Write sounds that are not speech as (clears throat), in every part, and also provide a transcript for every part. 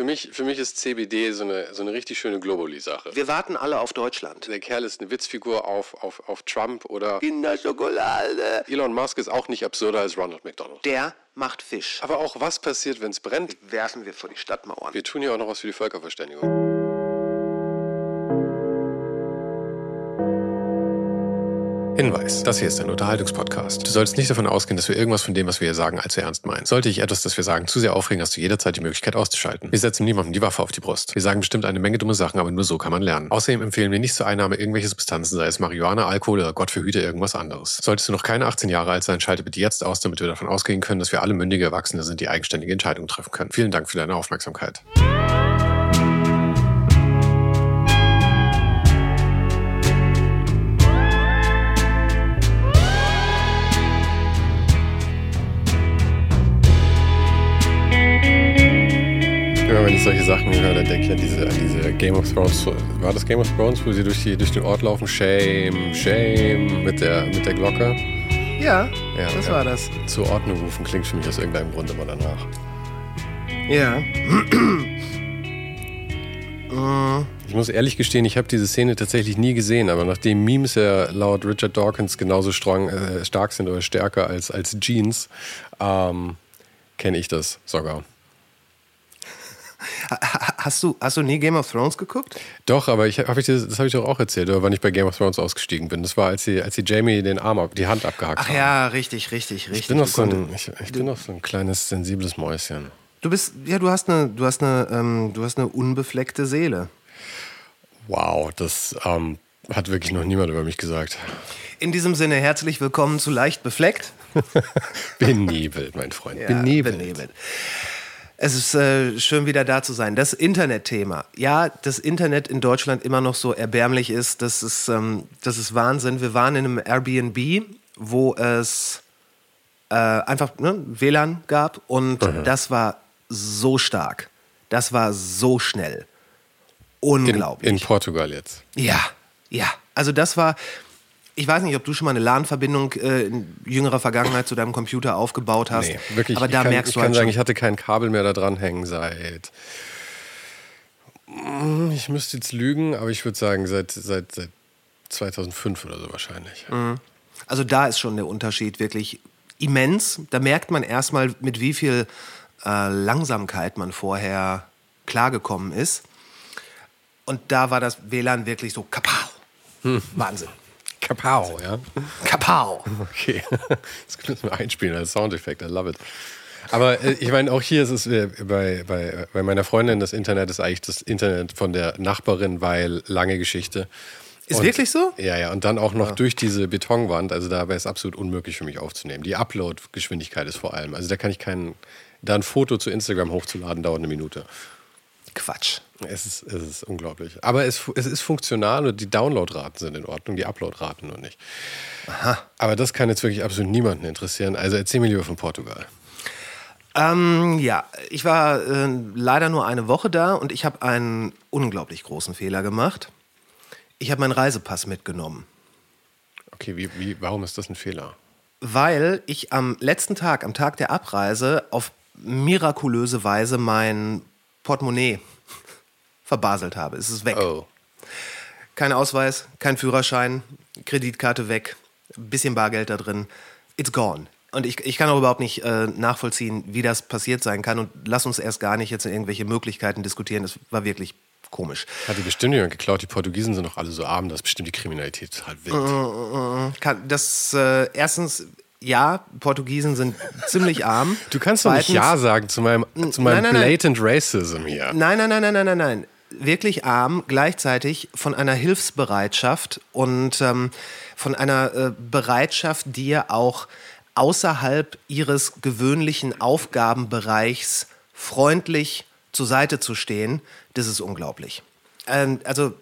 Für mich, für mich ist CBD so eine, so eine richtig schöne Globuli-Sache. Wir warten alle auf Deutschland. Der Kerl ist eine Witzfigur auf, auf, auf Trump oder Kinderschokolade. Elon Musk ist auch nicht absurder als Ronald McDonald. Der macht Fisch. Aber auch was passiert, wenn es brennt? Werfen wir vor die Stadtmauern. Wir tun ja auch noch was für die Völkerverständigung. Hinweis, das hier ist ein Unterhaltungspodcast. Du solltest nicht davon ausgehen, dass wir irgendwas von dem, was wir hier sagen, allzu ernst meinen. Sollte ich etwas, das wir sagen, zu sehr aufregen, hast du jederzeit die Möglichkeit auszuschalten. Wir setzen niemandem die Waffe auf die Brust. Wir sagen bestimmt eine Menge dumme Sachen, aber nur so kann man lernen. Außerdem empfehlen wir nicht zur Einnahme irgendwelche Substanzen, sei es Marihuana, Alkohol oder Gott verhüte irgendwas anderes. Solltest du noch keine 18 Jahre alt sein, schalte bitte jetzt aus, damit wir davon ausgehen können, dass wir alle mündige Erwachsene sind, die eigenständige Entscheidungen treffen können. Vielen Dank für deine Aufmerksamkeit. Ich solche Sachen höre, dann denke ich an diese, an diese Game of Thrones. War das Game of Thrones, wo sie durch, die, durch den Ort laufen? Shame, Shame mit der, mit der Glocke? Ja, Ja, das ja. war das. Zur Ordnung rufen klingt für mich aus irgendeinem Grund immer danach. Ja. (clears throat) Ich muss ehrlich gestehen, ich habe diese Szene tatsächlich nie gesehen, aber nachdem Memes ja laut Richard Dawkins genauso strong, äh, stark sind oder stärker als, als Jeans, ähm, kenne ich das sogar. Ha- Hast du, hast du nie Game of Thrones geguckt? Doch, aber ich, hab ich das, habe ich doch auch erzählt, oder wann ich bei Game of Thrones ausgestiegen bin. Das war, als sie, als sie Jamie den Arm, ab, die Hand abgehackt Ach haben. ja, richtig, richtig, richtig. Ich bin, noch so ein, ich, ich bin noch so ein kleines, sensibles Mäuschen. Du bist, ja, du hast eine, du hast eine, ähm, du hast eine unbefleckte Seele. Wow, das ähm, hat wirklich noch niemand über mich gesagt. In diesem Sinne herzlich willkommen zu leicht befleckt. (laughs) Benebelt, mein Freund. Ja, benebelt. benebelt. Es ist äh, schön wieder da zu sein. Das Internetthema. Ja, das Internet in Deutschland immer noch so erbärmlich ist, das ist, ähm, das ist Wahnsinn. Wir waren in einem Airbnb, wo es äh, einfach ne, WLAN gab und das war so stark. Das war so schnell. In, Unglaublich. in Portugal jetzt. Ja, ja. Also das war, ich weiß nicht, ob du schon mal eine LAN-Verbindung äh, in jüngerer Vergangenheit zu deinem Computer aufgebaut hast. Nee, wirklich. Aber ich da kann, merkst ich du kann halt sagen, schon, ich hatte kein Kabel mehr da dran hängen seit. Mm, Ich müsste jetzt lügen, aber ich würde sagen, seit, seit, seit 2005 oder so wahrscheinlich. also da ist schon der Unterschied wirklich immens. Da merkt man erstmal, mit wie viel äh, Langsamkeit man vorher klargekommen ist. Und da war das WLAN wirklich so kapow. Hm. Wahnsinn. Kapau, ja. Kapow. Okay. (laughs) Das müssen wir einspielen als Soundeffekt. I love it. Aber äh, ich meine, auch hier ist es äh, bei, bei, bei meiner Freundin, das Internet ist eigentlich das Internet von der Nachbarin, weil lange Geschichte. Ist wirklich so? Ja, ja. Und dann auch noch durch diese Betonwand. Also da wäre es absolut unmöglich für mich aufzunehmen. Die Upload-Geschwindigkeit ist vor allem. Also da kann ich keinen. Da ein Foto zu Instagram hochzuladen, dauert eine Minute. Quatsch. Es ist, es ist unglaublich. Aber es, es ist funktional und die Downloadraten sind in Ordnung, die Uploadraten nur nicht. Aha. Aber das kann jetzt wirklich absolut niemanden interessieren. Also erzähl mir lieber von Portugal. Ähm, ja, ich war äh, leider nur eine Woche da und ich habe einen unglaublich großen Fehler gemacht. Ich habe meinen Reisepass mitgenommen, Okay, wie, wie, warum ist das ein Fehler? weil ich am letzten Tag, am Tag der Abreise, auf mirakulöse Weise mein Portemonnaie (laughs) verbaselt habe. Es ist weg. Oh. Kein Ausweis, kein Führerschein, Kreditkarte weg, bisschen Bargeld da drin. It's gone. Und ich, ich kann auch überhaupt nicht äh, nachvollziehen, wie das passiert sein kann. Und lass uns erst gar nicht jetzt in irgendwelche Möglichkeiten diskutieren. Das war wirklich komisch. Hat die bestimmt jemand geklaut? Die Portugiesen sind doch alle so arm, das ist bestimmt die Kriminalität total wild. Kann, das äh, erstens, ja, Portugiesen sind ziemlich arm. Du kannst doch nicht Ja sagen zu meinem, zu meinem nein, nein. blatant Racism hier. Nein, nein, nein, nein, nein, nein, nein. Wirklich arm, gleichzeitig von einer Hilfsbereitschaft und ähm, von einer äh, Bereitschaft, dir auch außerhalb ihres gewöhnlichen Aufgabenbereichs freundlich zur Seite zu stehen. Das ist unglaublich. Ähm, also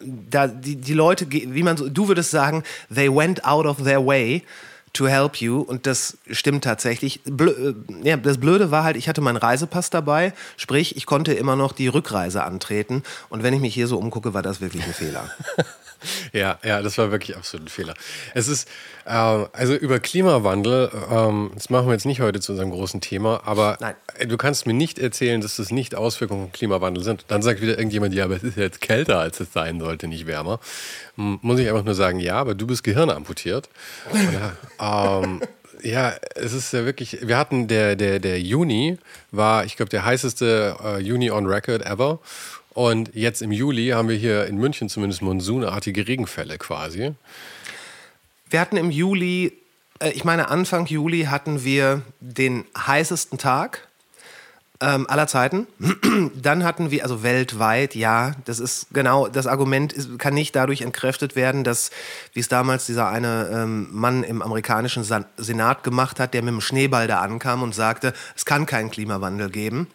da die, die Leute, wie man so, du würdest sagen, they went out of their way to help you. Und das stimmt tatsächlich. Blö äh, ja, das Blöde war halt, ich hatte meinen Reisepass dabei, sprich, ich konnte immer noch die Rückreise antreten. Und wenn ich mich hier so umgucke, war das wirklich ein Fehler. (laughs) Ja, ja, das war wirklich absolut ein Fehler. Es ist, äh, also über Klimawandel, ähm, das machen wir jetzt nicht heute zu unserem großen Thema, aber Nein. du kannst mir nicht erzählen, dass das nicht Auswirkungen von Klimawandel sind. Dann sagt wieder irgendjemand, ja, aber es ist jetzt kälter, als es sein sollte, nicht wärmer. Muss ich einfach nur sagen, ja, aber du bist Gehirn amputiert. ja, ähm, ja, es ist ja wirklich, wir hatten der, der, der Juni war, ich glaube, der heißeste äh, Juni on Record ever. Und jetzt im Juli haben wir hier in München zumindest monsunartige Regenfälle quasi. Wir hatten im Juli, äh, ich meine Anfang Juli hatten wir den heißesten Tag ähm, aller Zeiten. (clears throat) Dann hatten wir, also weltweit, ja, das ist genau, das Argument ist, kann nicht dadurch entkräftet werden, dass, wie es damals dieser eine ähm, Mann im amerikanischen Senat gemacht hat, der mit dem Schneeball da ankam und sagte, es kann keinen Klimawandel geben.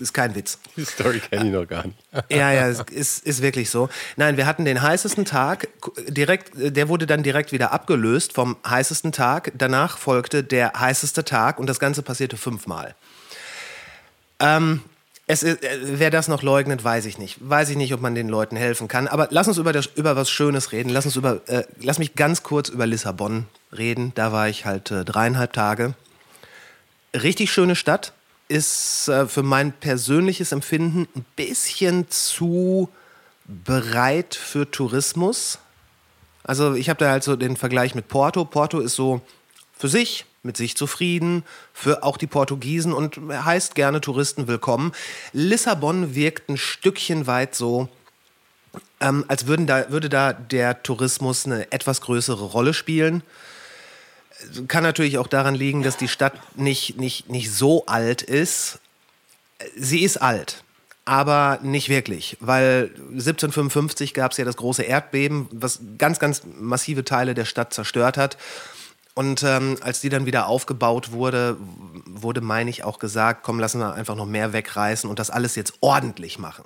Ist kein Witz. Die Story kenne ich noch gar nicht. Ja, ja, es ist, ist wirklich so. Nein, wir hatten den heißesten Tag, direkt, der wurde dann direkt wieder abgelöst vom heißesten Tag. Danach folgte der heißeste Tag und das Ganze passierte fünfmal. Ähm, es, ist- äh, wer das noch leugnet, weiß ich nicht. Weiß ich nicht, ob man den Leuten helfen kann. Aber lass uns über, das, über was Schönes reden. Lass, uns über, äh, lass mich ganz kurz über Lissabon reden. Da war ich halt äh, dreieinhalb Tage. Richtig schöne Stadt. Ist äh, für mein persönliches Empfinden ein bisschen zu bereit für Tourismus. Also ich habe da halt so den Vergleich mit Porto. Porto ist so für sich, mit sich zufrieden, für auch die Portugiesen und heißt gerne Touristen willkommen. Lissabon wirkt ein Stückchen weit so, ähm, als würden da, würde da der Tourismus eine etwas größere Rolle spielen. Kann natürlich auch daran liegen, dass die Stadt nicht, nicht, nicht so alt ist. Sie ist alt, aber nicht wirklich, weil 1755 gab es ja das große Erdbeben, was ganz, ganz massive Teile der Stadt zerstört hat. Und ähm, als die dann wieder aufgebaut wurde, wurde, meine ich, auch gesagt, komm, lassen wir einfach noch mehr wegreißen und das alles jetzt ordentlich machen.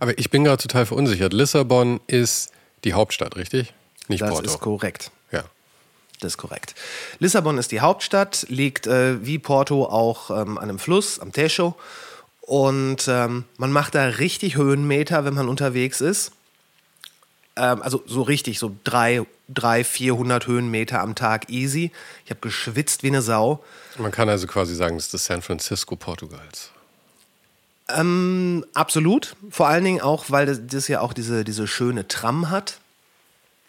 Aber ich bin gerade total verunsichert. Lissabon ist die Hauptstadt, richtig? Nicht Das Porto. ist korrekt. Das ist korrekt. Lissabon ist die Hauptstadt, liegt äh, wie Porto auch ähm, an einem Fluss, am Tejo. Und ähm, man macht da richtig Höhenmeter, wenn man unterwegs ist. Ähm, also so richtig, so drei, drei, 400 Höhenmeter am Tag easy. Ich habe geschwitzt wie eine Sau. Man kann also quasi sagen, das ist das San Francisco Portugals. Ähm, absolut. Vor allen Dingen auch, weil das, das ja auch diese, diese schöne Tram hat.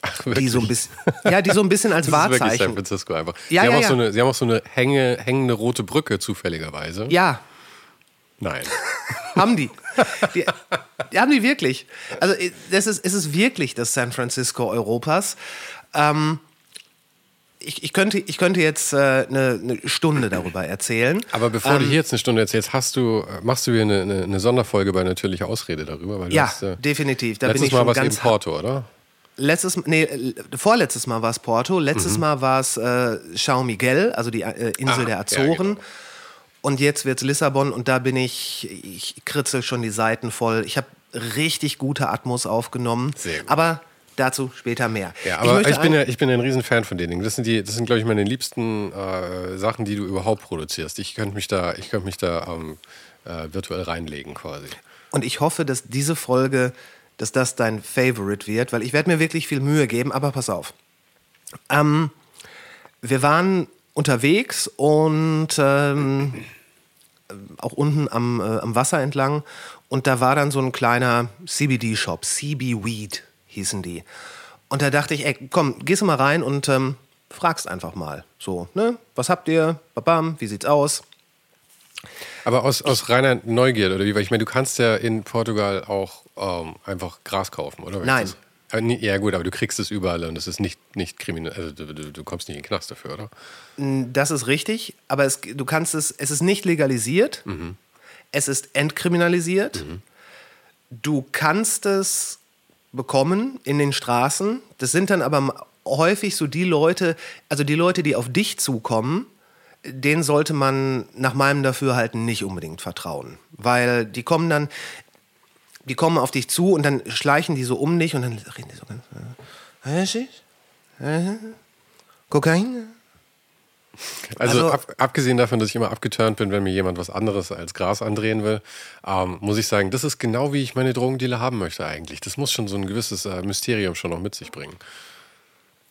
Ach, Die so ein bisschen, ja, die so ein bisschen (laughs) als Das ist wirklich San Wahrzeichen. Francisco einfach. Ja, sie, haben ja, auch ja. So eine, sie haben auch so eine hänge, hängende rote Brücke zufälligerweise. Ja, Nein. (laughs) Haben die. die. Die haben die wirklich. Also das ist, es ist wirklich das San Francisco Europas. Ähm, ich, ich, könnte, ich könnte jetzt äh, eine, eine Stunde darüber erzählen. Aber bevor Ähm, du hier jetzt eine Stunde erzählst, hast du, äh, machst du hier eine, eine, eine Sonderfolge bei Natürliche Ausrede darüber? Ja, hast, äh, definitiv. Da bin letztes ich Mal es ganz eben Porto, oder? Letztes, nee, vorletztes Mal war es Porto, letztes Mal war es äh, São Miguel, also die äh, Insel Ah, der ja, Azoren. genau. Und jetzt wird es Lissabon und da bin ich, ich kritzel schon die Seiten voll. Ich habe richtig gute Atmos aufgenommen. Sehr gut. Aber dazu später mehr. Ja, aber ich, möchte bin, ein- ja, ich bin ein Riesenfan von den Dingen. Das sind, die, das sind glaube ich, meine liebsten äh, Sachen, die du überhaupt produzierst. Ich könnte mich da, ich könnte mich da ähm, äh, virtuell reinlegen quasi. Und ich hoffe, dass diese Folge, dass das dein Favorite wird, weil ich werde mir wirklich viel Mühe geben, aber pass auf. Ähm, wir waren unterwegs und ähm, auch unten am, äh, am Wasser entlang und da war dann so ein kleiner CBD-Shop, CB Weed hießen die. Und da dachte ich, ey, komm, gehst du mal rein und ähm, fragst einfach mal. So, ne? Was habt ihr? Babam, wie sieht's aus? Aber aus, aus reiner Neugierde, oder wie? Weil ich meine, du kannst ja in Portugal auch ähm, einfach Gras kaufen, oder? Nein. äh, ja, gut, aber du kriegst es überall und es ist nicht, nicht kriminell. Also du, du, du kommst nicht in den Knast dafür, oder? Das ist richtig, aber es, du kannst es, es ist nicht legalisiert, es ist entkriminalisiert. Du kannst es bekommen in den Straßen. Das sind dann aber häufig so die Leute, also die Leute, die auf dich zukommen, denen sollte man nach meinem Dafürhalten nicht unbedingt vertrauen. Weil die kommen dann, die kommen auf dich zu und dann schleichen die so um dich und dann reden die so ganz. Äh, Haschisch? Äh, Kokain? Also, also ab, abgesehen davon, dass ich immer abgeturnt bin, wenn mir jemand was anderes als Gras andrehen will, ähm, muss ich sagen, das ist genau wie ich meine Drogendealer haben möchte eigentlich. Das muss schon so ein gewisses äh, Mysterium schon noch mit sich bringen.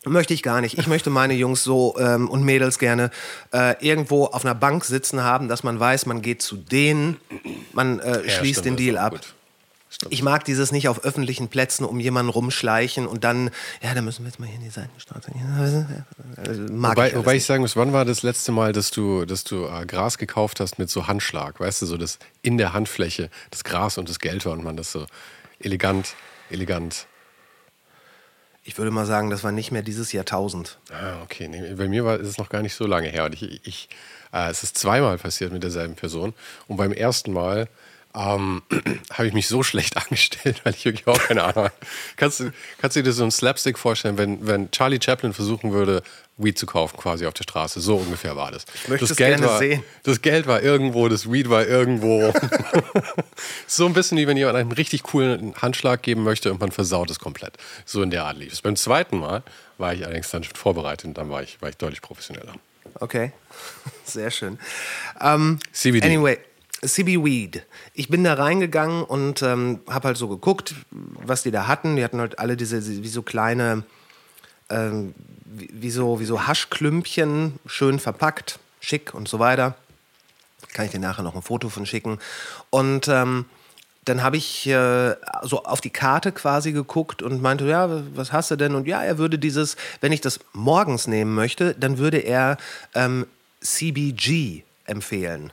Möchte ich gar nicht. Ich möchte meine Jungs so ähm, und Mädels gerne äh, irgendwo auf einer Bank sitzen haben, dass man weiß, man geht zu denen, man äh, ja, schließt stimmt, den Deal ab. Gut. Ich mag dieses nicht auf öffentlichen Plätzen um jemanden rumschleichen und dann, ja, da müssen wir jetzt mal hier in die Seitenstraße. Mag wobei, ich, wobei ich sagen muss, wann war das letzte Mal, dass du, dass du äh, Gras gekauft hast mit so Handschlag? Weißt du, so das in der Handfläche, das Gras und das Geld war und man das so elegant, elegant. Ich würde mal sagen, das war nicht mehr dieses Jahrtausend. Ah, okay. Nee, bei mir war ist es noch gar nicht so lange her. Und ich, ich äh, es ist zweimal passiert mit derselben Person. Und beim ersten Mal ähm, (clears throat) habe ich mich so schlecht (laughs) angestellt, weil ich wirklich auch keine Ahnung habe. Kannst du, kannst du dir so einen Slapstick vorstellen, wenn, wenn Charlie Chaplin versuchen würde, Weed zu kaufen, quasi auf der Straße? So ungefähr war das. Ich möchte das, Geld gerne war, sehen. Das Geld war irgendwo, das Weed war irgendwo. (laughs) so ein bisschen wie wenn jemand einen richtig coolen Handschlag geben möchte und man versaut es komplett. So in der Art lief es. Beim zweiten Mal war ich allerdings dann schon vorbereitet und dann war ich, war ich deutlich professioneller. Okay, (laughs) sehr schön. Um, ähm, CBD. Anyway. CB Weed. Ich bin da reingegangen und ähm, habe halt so geguckt, was die da hatten. Die hatten halt alle diese, wie so kleine, ähm, wie, so, wie so Haschklümpchen, schön verpackt, schick und so weiter. Kann ich dir nachher noch ein Foto von schicken. Und ähm, dann habe ich äh, so auf die Karte quasi geguckt und meinte, ja, was hast du denn? Und ja, er würde dieses, wenn ich das morgens nehmen möchte, dann würde er ähm, CBG empfehlen.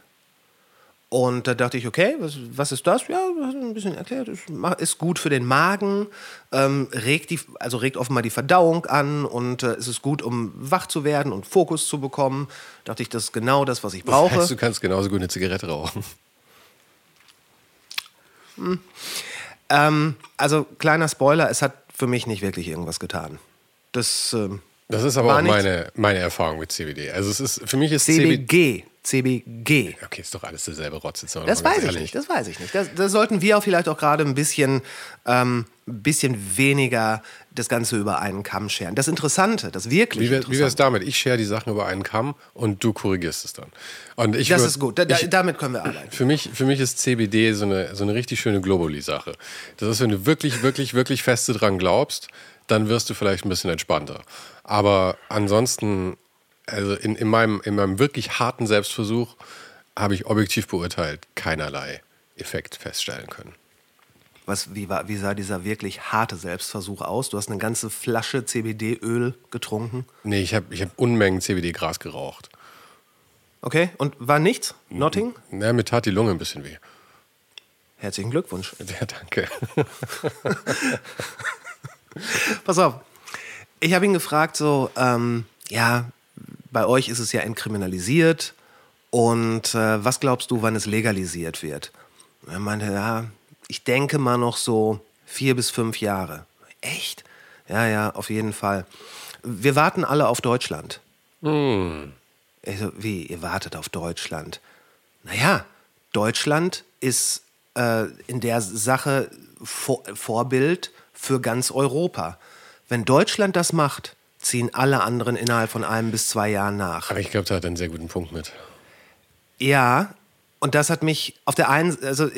Und da dachte ich, okay, was, was ist das? Ja, hast ein bisschen erklärt. Ist, ist gut für den Magen, ähm, regt die, also regt offenbar die Verdauung an und äh, es ist gut, um wach zu werden und Fokus zu bekommen. Da dachte ich, das ist genau das, was ich brauche. Das heißt, du kannst genauso gut eine Zigarette rauchen. Hm. Ähm, also kleiner Spoiler, es hat für mich nicht wirklich irgendwas getan. Das, ähm, das ist aber auch meine, meine Erfahrung mit CBD. Also es ist für mich ist CBG. CBG. Okay, ist doch alles derselbe Rotze. Das weiß ich nicht, das weiß ich nicht. Da sollten wir auch vielleicht auch gerade ein bisschen, ähm, bisschen weniger das Ganze über einen Kamm scheren. Das Interessante, das wirklich Wie, wie wäre es damit? Ich schere die Sachen über einen Kamm und du korrigierst es dann. Und ich das würd, ist gut, da, ich, damit können wir arbeiten. Für mich, für mich ist CBD so eine, so eine richtig schöne Globally-Sache. Das ist, wenn du wirklich, wirklich, wirklich feste dran glaubst, dann wirst du vielleicht ein bisschen entspannter. Aber ansonsten also in, in, meinem, in meinem wirklich harten Selbstversuch habe ich objektiv beurteilt keinerlei Effekt feststellen können. Was, wie, war, wie sah dieser wirklich harte Selbstversuch aus? Du hast eine ganze Flasche CBD-Öl getrunken? Nee, ich habe ich hab Unmengen CBD-Gras geraucht. Okay, und war nichts? Notting? Ja, mir tat die Lunge ein bisschen weh. Herzlichen Glückwunsch. (laughs) Ja, danke. Pass auf. Ich habe ihn gefragt, so, ähm, ja, bei euch ist es ja entkriminalisiert. Und äh, was glaubst du, wann es legalisiert wird? er meinte, ja, ich denke mal noch so vier bis fünf Jahre. Echt? Ja, ja, auf jeden Fall. Wir warten alle auf Deutschland. Hm. Ich so, wie, ihr wartet auf Deutschland? Naja, Deutschland ist äh, in der Sache Vor Vorbild für ganz Europa. Wenn Deutschland das macht, ziehen alle anderen innerhalb von einem bis zwei Jahren nach. Aber ich glaube, da hat er einen sehr guten Punkt mit. Ja, und das hat mich auf der einen, also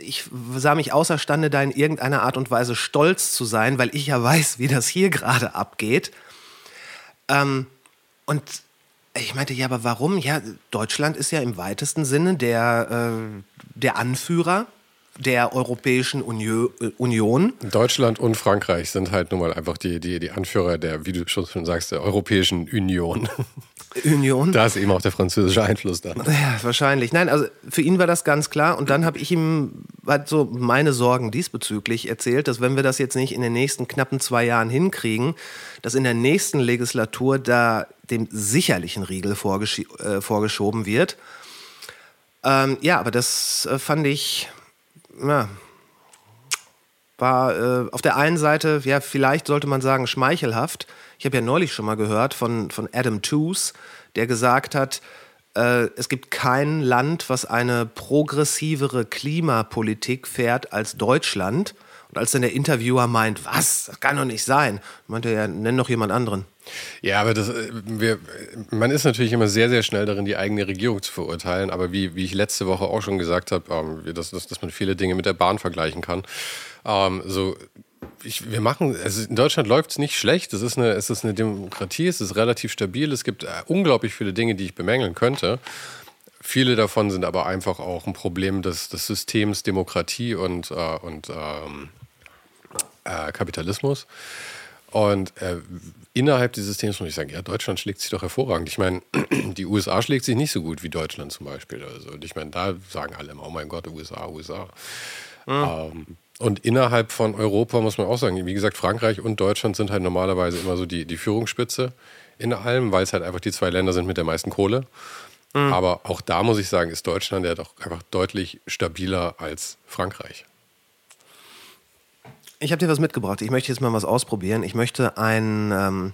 ich sah mich außerstande, da in irgendeiner Art und Weise stolz zu sein, weil ich ja weiß, wie das hier gerade abgeht. Ähm, und ich meinte, ja, aber warum? Ja, Deutschland ist ja im weitesten Sinne der, äh, der Anführer der Europäischen äh, Union. Deutschland und Frankreich sind halt nun mal einfach die, die, die Anführer der, wie du schon sagst, der Europäischen Union. (laughs) Union. Da ist eben auch der französische Einfluss da. Ja, wahrscheinlich. Nein, also für ihn war das ganz klar. Und dann habe ich ihm halt so meine Sorgen diesbezüglich erzählt, dass wenn wir das jetzt nicht in den nächsten knappen zwei Jahren hinkriegen, dass in der nächsten Legislatur da dem sicherlichen Riegel vorgesch äh, vorgeschoben wird. Ähm, ja, aber das äh, fand ich ja, war äh, auf der einen Seite, ja, vielleicht sollte man sagen, schmeichelhaft. Ich habe ja neulich schon mal gehört von, von Adam Tooze, der gesagt hat, äh, es gibt kein Land, was eine progressivere Klimapolitik fährt als Deutschland. Und als dann der Interviewer meint, was, das kann doch nicht sein, meinte er, ja, nenn doch jemand anderen. Ja, aber das, äh, wir, man ist natürlich immer sehr, sehr schnell darin, die eigene Regierung zu verurteilen. Aber wie, wie ich letzte Woche auch schon gesagt habe, ähm, dass, dass, dass man viele Dinge mit der Bahn vergleichen kann. Ähm, so, ich, wir machen, also in Deutschland läuft es nicht schlecht. Es ist, eine, es ist eine Demokratie, es ist relativ stabil. Es gibt äh, unglaublich viele Dinge, die ich bemängeln könnte. Viele davon sind aber einfach auch ein Problem des, des Systems Demokratie und, äh, und ähm, äh, Kapitalismus. Und äh, innerhalb dieses Systems muss ich sagen, ja, Deutschland schlägt sich doch hervorragend. Ich meine, (clears throat) die USA schlägt sich nicht so gut wie Deutschland zum Beispiel. Also, und ich meine, da sagen alle immer, oh mein Gott, USA, USA. Mhm. Ähm, und innerhalb von Europa muss man auch sagen, wie gesagt, Frankreich und Deutschland sind halt normalerweise immer so die, die Führungsspitze in allem, weil es halt einfach die zwei Länder sind mit der meisten Kohle. Mhm. Aber auch da muss ich sagen, ist Deutschland ja doch einfach deutlich stabiler als Frankreich. Ich habe dir was mitgebracht. Ich möchte jetzt mal was ausprobieren. Ich möchte ein, ähm,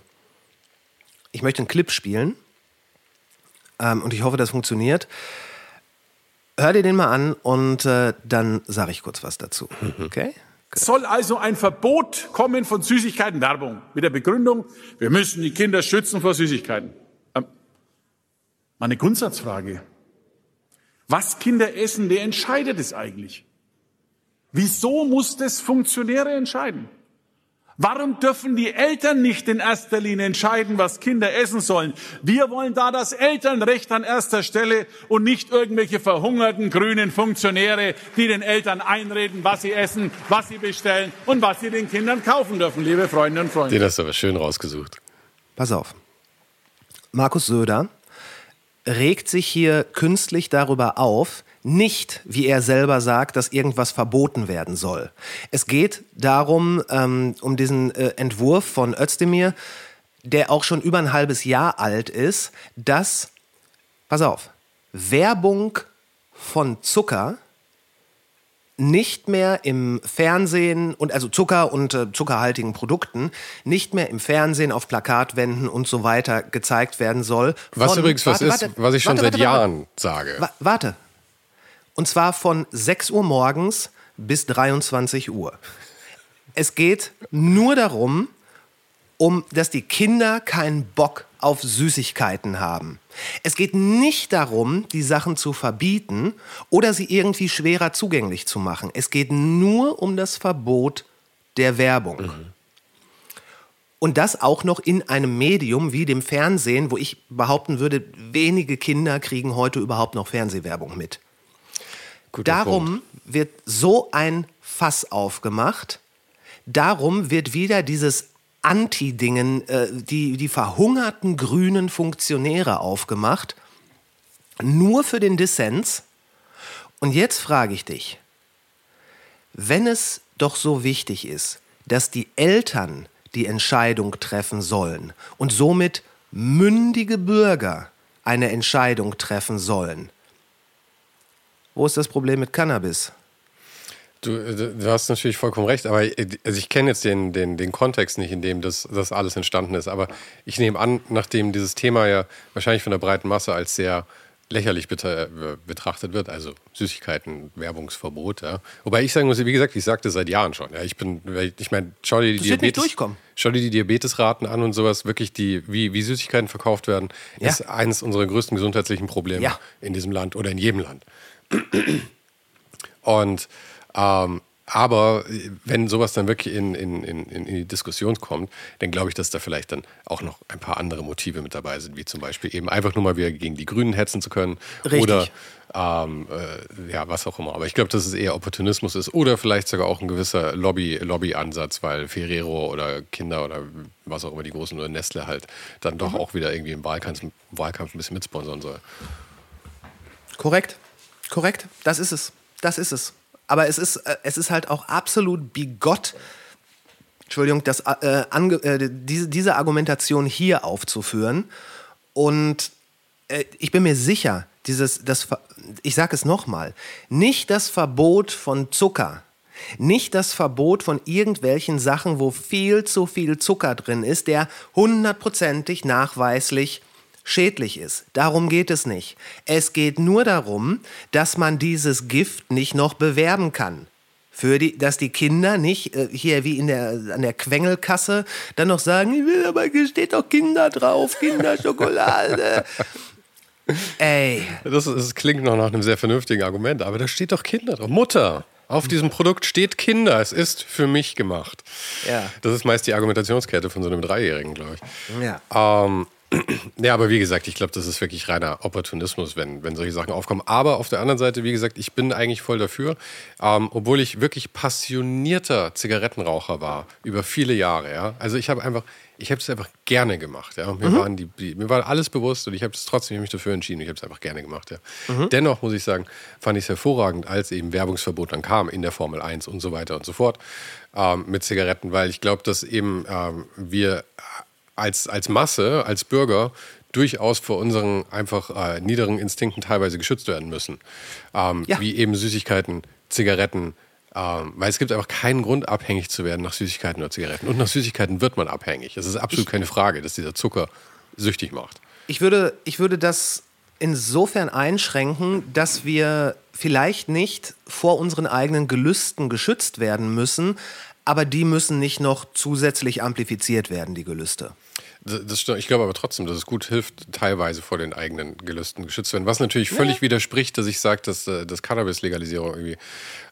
ich möchte einen Clip spielen. Ähm, und ich hoffe, das funktioniert. Hör dir den mal an und äh, dann sage ich kurz was dazu. Mhm. Okay? Es soll also ein Verbot kommen von Süßigkeitenwerbung mit der Begründung, wir müssen die Kinder schützen vor Süßigkeiten. Ähm, meine Grundsatzfrage. Was Kinder essen, wer entscheidet es eigentlich? Wieso muss das Funktionäre entscheiden? Warum dürfen die Eltern nicht in erster Linie entscheiden, was Kinder essen sollen? Wir wollen da das Elternrecht an erster Stelle und nicht irgendwelche verhungerten grünen Funktionäre, die den Eltern einreden, was sie essen, was sie bestellen und was sie den Kindern kaufen dürfen, liebe Freunde und Freunde. Den hast du aber schön rausgesucht. Pass auf. Markus Söder regt sich hier künstlich darüber auf, nicht, wie er selber sagt, dass irgendwas verboten werden soll. Es geht darum, ähm, um diesen äh, Entwurf von Özdemir, der auch schon über ein halbes Jahr alt ist, dass, pass auf, Werbung von Zucker nicht mehr im Fernsehen und also Zucker und äh, zuckerhaltigen Produkten nicht mehr im Fernsehen auf Plakatwänden und so weiter gezeigt werden soll. was übrigens was warte, ist, warte, was ich schon warte, seit Jahren sage. Warte, und zwar von 6 Uhr morgens bis 23 Uhr. Es geht nur darum, um, dass die Kinder keinen Bock auf Süßigkeiten haben. Es geht nicht darum, die Sachen zu verbieten oder sie irgendwie schwerer zugänglich zu machen. Es geht nur um das Verbot der Werbung. Mhm. Und das auch noch in einem Medium wie dem Fernsehen, wo ich behaupten würde, wenige Kinder kriegen heute überhaupt noch Fernsehwerbung mit. Guter Darum Punkt. wird so ein Fass aufgemacht. Darum wird wieder dieses Anti-Dingen, äh, die, die verhungerten grünen Funktionäre aufgemacht. Nur für den Dissens. Und jetzt frage ich dich, wenn es doch so wichtig ist, dass die Eltern die Entscheidung treffen sollen und somit mündige Bürger eine Entscheidung treffen sollen, wo ist das Problem mit Cannabis? Du, du, hast natürlich vollkommen recht, aber also ich kenne jetzt den, den, den Kontext nicht, in dem das, das alles entstanden ist. Aber ich nehme an, nachdem dieses Thema ja wahrscheinlich von der breiten Masse als sehr lächerlich betrachtet wird, also Süßigkeiten, Werbungsverbot. Ja. Wobei ich sagen muss, wie gesagt, ich sagte seit Jahren schon. Ja, ich bin, ich meine, schau dir die Diabetes, schau dir die Diabetesraten an und sowas. Wirklich die, wie, wie Süßigkeiten verkauft werden, ja. ist eines unserer größten gesundheitlichen Probleme in diesem Land oder in jedem Land. Und ähm, aber wenn sowas dann wirklich in, in, in, in die Diskussion kommt, dann glaube ich, dass da vielleicht dann auch noch ein paar andere Motive mit dabei sind, wie zum Beispiel eben einfach nur mal wieder gegen die Grünen hetzen zu können Richtig. oder ähm, äh, ja, was auch immer. Aber ich glaube, dass es eher Opportunismus ist oder vielleicht sogar auch ein gewisser Lobby, Lobby-Ansatz, weil Ferrero oder Kinder oder was auch immer die großen oder Nestle halt dann doch mhm. auch wieder irgendwie im Wahlkampf, im Wahlkampf ein bisschen mitsponsern soll. Korrekt. Korrekt, das ist es. Das ist es. Aber es ist, äh, es ist halt auch absolut bigott, Entschuldigung, das, äh, äh, diese, diese Argumentation hier aufzuführen. Und äh, ich bin mir sicher, dieses, das, ich sage es nochmal, nicht das Verbot von Zucker, nicht das Verbot von irgendwelchen Sachen, wo viel zu viel Zucker drin ist, der hundertprozentig nachweislich schädlich ist. Darum geht es nicht. Es geht nur darum, dass man dieses Gift nicht noch bewerben kann. für die, dass die Kinder nicht äh, hier wie in der, an der Quengelkasse dann noch sagen, ich will, aber hier steht doch Kinder drauf, Kinderschokolade. (laughs) Ey. Das, das klingt noch nach einem sehr vernünftigen Argument, aber da steht doch Kinder drauf. Mutter. Auf diesem Produkt steht Kinder. Es ist für mich gemacht. Ja. Das ist meist die Argumentationskette von so einem Dreijährigen, glaube ich. Ja. Ähm, (clears throat) ja, aber wie gesagt, ich glaube, das ist wirklich reiner Opportunismus, wenn, wenn solche Sachen aufkommen. Aber auf der anderen Seite, wie gesagt, ich bin eigentlich voll dafür, ähm, obwohl ich wirklich passionierter Zigarettenraucher war über viele Jahre. Ja? Also ich habe einfach, ich habe es einfach gerne gemacht. Ja? Mir, waren die, die, mir war alles bewusst und ich habe es trotzdem mich dafür entschieden. Ich habe es einfach gerne gemacht. Ja? Dennoch muss ich sagen, fand ich es hervorragend, als eben Werbungsverbot dann kam in der Formel 1 und so weiter und so fort ähm, mit Zigaretten, weil ich glaube, dass eben ähm, wir als, als Masse, als Bürger durchaus vor unseren einfach äh, niederen Instinkten teilweise geschützt werden müssen. Ähm, Ja. Wie eben Süßigkeiten, Zigaretten. Ähm, weil es gibt einfach keinen Grund, abhängig zu werden nach Süßigkeiten oder Zigaretten. Und nach Süßigkeiten wird man abhängig. Es ist absolut keine Frage, dass dieser Zucker süchtig macht. Ich würde, ich würde das insofern einschränken, dass wir vielleicht nicht vor unseren eigenen Gelüsten geschützt werden müssen, aber die müssen nicht noch zusätzlich amplifiziert werden, die Gelüste. Das, stimmt. Ich glaube aber trotzdem, dass es gut hilft, teilweise vor den eigenen Gelüsten geschützt zu werden. Was natürlich völlig widerspricht, dass ich sage, dass, äh, dass Cannabis-Legalisierung irgendwie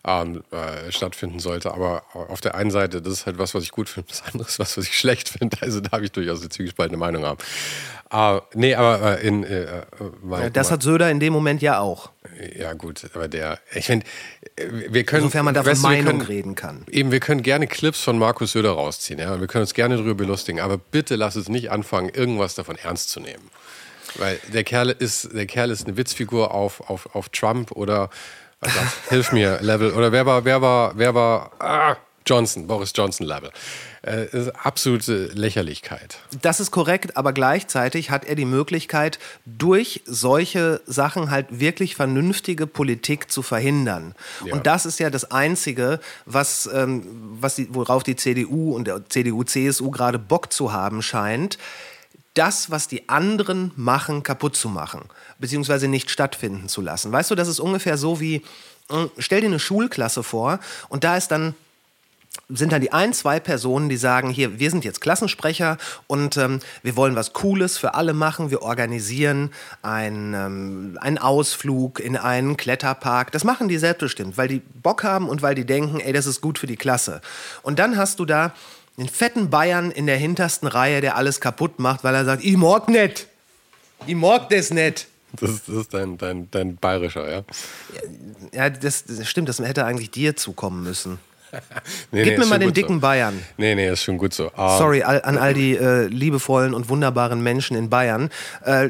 ähm, äh, stattfinden sollte. Aber auf der einen Seite, das ist halt was, was ich gut finde, das andere ist was, was ich (laughs) schlecht finde. Also da habe ich durchaus eine zwiegespaltene Meinung haben. Äh, nee, aber äh, in. Äh, äh, mein, Ja, das hat Söder in dem Moment ja auch. ja, gut, aber der, ich finde, wir können. Insofern man da von weißt du, wir Meinung können- reden kann. Eben, wir können gerne Clips von Markus Söder rausziehen, ja. Wir können uns gerne darüber belustigen, aber bitte lass uns nicht anfangen, irgendwas davon ernst zu nehmen. Weil der Kerl ist, der Kerl ist eine Witzfigur auf, auf, auf Trump oder war's? hilf mir, Level. Oder wer war, wer war, wer war ah, Johnson, Boris Johnson Level. Äh, das ist absolute Lächerlichkeit. Das ist korrekt, aber gleichzeitig hat er die Möglichkeit, durch solche Sachen halt wirklich vernünftige Politik zu verhindern. Ja. Und das ist ja das Einzige, was, ähm, was die, worauf die CDU und der CDU, CSU gerade Bock zu haben scheint. Das, was die anderen machen, kaputt zu machen, beziehungsweise nicht stattfinden zu lassen. Weißt du, das ist ungefähr so wie, äh, stell dir eine Schulklasse vor und da ist dann sind dann die ein, zwei Personen, die sagen, hier, wir sind jetzt Klassensprecher und ähm, wir wollen was Cooles für alle machen. Wir organisieren ein, ähm, einen Ausflug in einen Kletterpark. Das machen die selbstbestimmt, weil die Bock haben und weil die denken, ey, das ist gut für die Klasse. Und dann hast du da den fetten Bayern in der hintersten Reihe, der alles kaputt macht, weil er sagt, ich mag nicht. Ich mag das nicht. Das ist, das ist dein, dein, dein bayerischer, ja? Ja, das, das stimmt, das hätte eigentlich dir zukommen müssen. (laughs) Nee, Gib nee, mir mal den dicken so. Bayern. Nee, nee, ist schon gut so. Ah, Sorry all, an all die äh, liebevollen und wunderbaren Menschen in Bayern. Äh,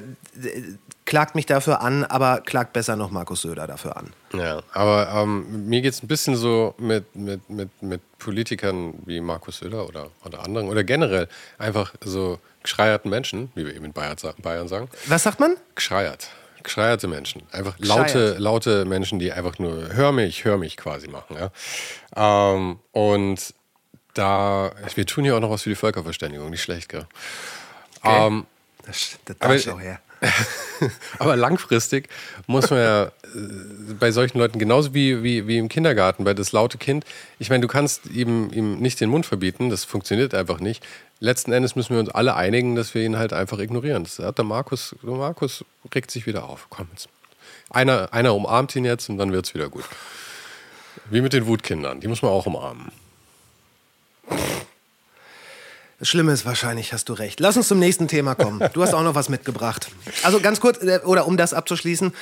klagt mich dafür an, aber klagt besser noch Markus Söder dafür an. Ja, aber ähm, mir geht es ein bisschen so mit, mit, mit, mit Politikern wie Markus Söder oder, oder anderen oder generell einfach so geschreierten Menschen, wie wir eben in Bayern, sa- Bayern sagen. Was sagt man? Geschreiert. Geschreierte Menschen. Einfach laute, Gescheiert. laute Menschen, die einfach nur hör mich, hör mich quasi machen. Ja? Ähm, und da, wir tun ja auch noch was für die Völkerverständigung, nicht schlecht, gell? Ähm, Das, das darf ich auch her. Aber langfristig muss man ja äh, bei solchen Leuten genauso wie, wie, wie im Kindergarten, bei das laute Kind, ich meine, du kannst ihm, ihm nicht den Mund verbieten, das funktioniert einfach nicht. Letzten Endes müssen wir uns alle einigen, dass wir ihn halt einfach ignorieren. Das hat der Markus, der Markus regt sich wieder auf. Komm jetzt. Einer, einer umarmt ihn jetzt und dann wird es wieder gut. Wie mit den Wutkindern, die muss man auch umarmen. Das ist wahrscheinlich, hast du recht. Lass uns zum nächsten Thema kommen. Du hast auch noch was mitgebracht. Also ganz kurz, äh, oder um das abzuschließen,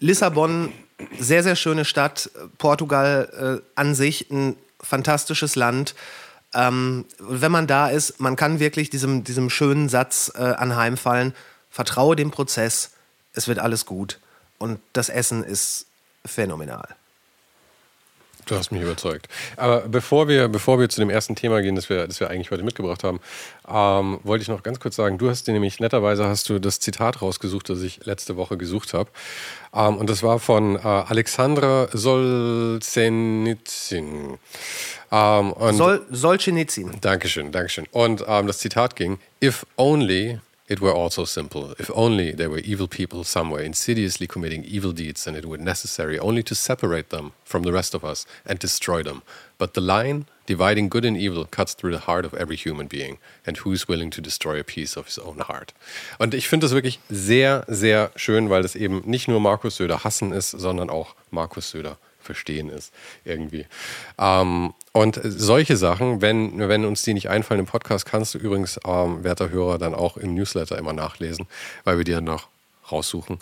Lissabon, sehr, sehr schöne Stadt. Portugal äh, an sich ein fantastisches Land. Ähm, wenn man da ist, man kann wirklich diesem, diesem schönen Satz äh, anheimfallen, vertraue dem Prozess, es wird alles gut. Und das Essen ist phänomenal. Du hast mich überzeugt. Aber bevor wir, bevor wir zu dem ersten Thema gehen, das wir, das wir eigentlich heute mitgebracht haben, ähm, wollte ich noch ganz kurz sagen, du hast dir nämlich netterweise hast du das Zitat rausgesucht, das ich letzte Woche gesucht habe. Ähm, und das war von äh, Alexandra Solzhenitsyn. Ähm, Sol Solzhenitsyn. Dankeschön, Dankeschön. Und ähm, das Zitat ging: If only it were all so simple. If only there were evil people somewhere insidiously committing evil deeds, and it were necessary only to separate them from the rest of us and destroy them. But the line dividing good and evil cuts through the heart of every human being. And who's willing to destroy a piece of his own heart? Und ich finde das wirklich sehr, sehr schön, weil das eben nicht nur Markus Söder hassen ist, sondern auch Markus Söder verstehen ist irgendwie. Ähm, und solche Sachen, wenn, wenn uns die nicht einfallen im Podcast, kannst du übrigens, ähm, werter Hörer, dann auch im Newsletter immer nachlesen, weil wir dann noch raussuchen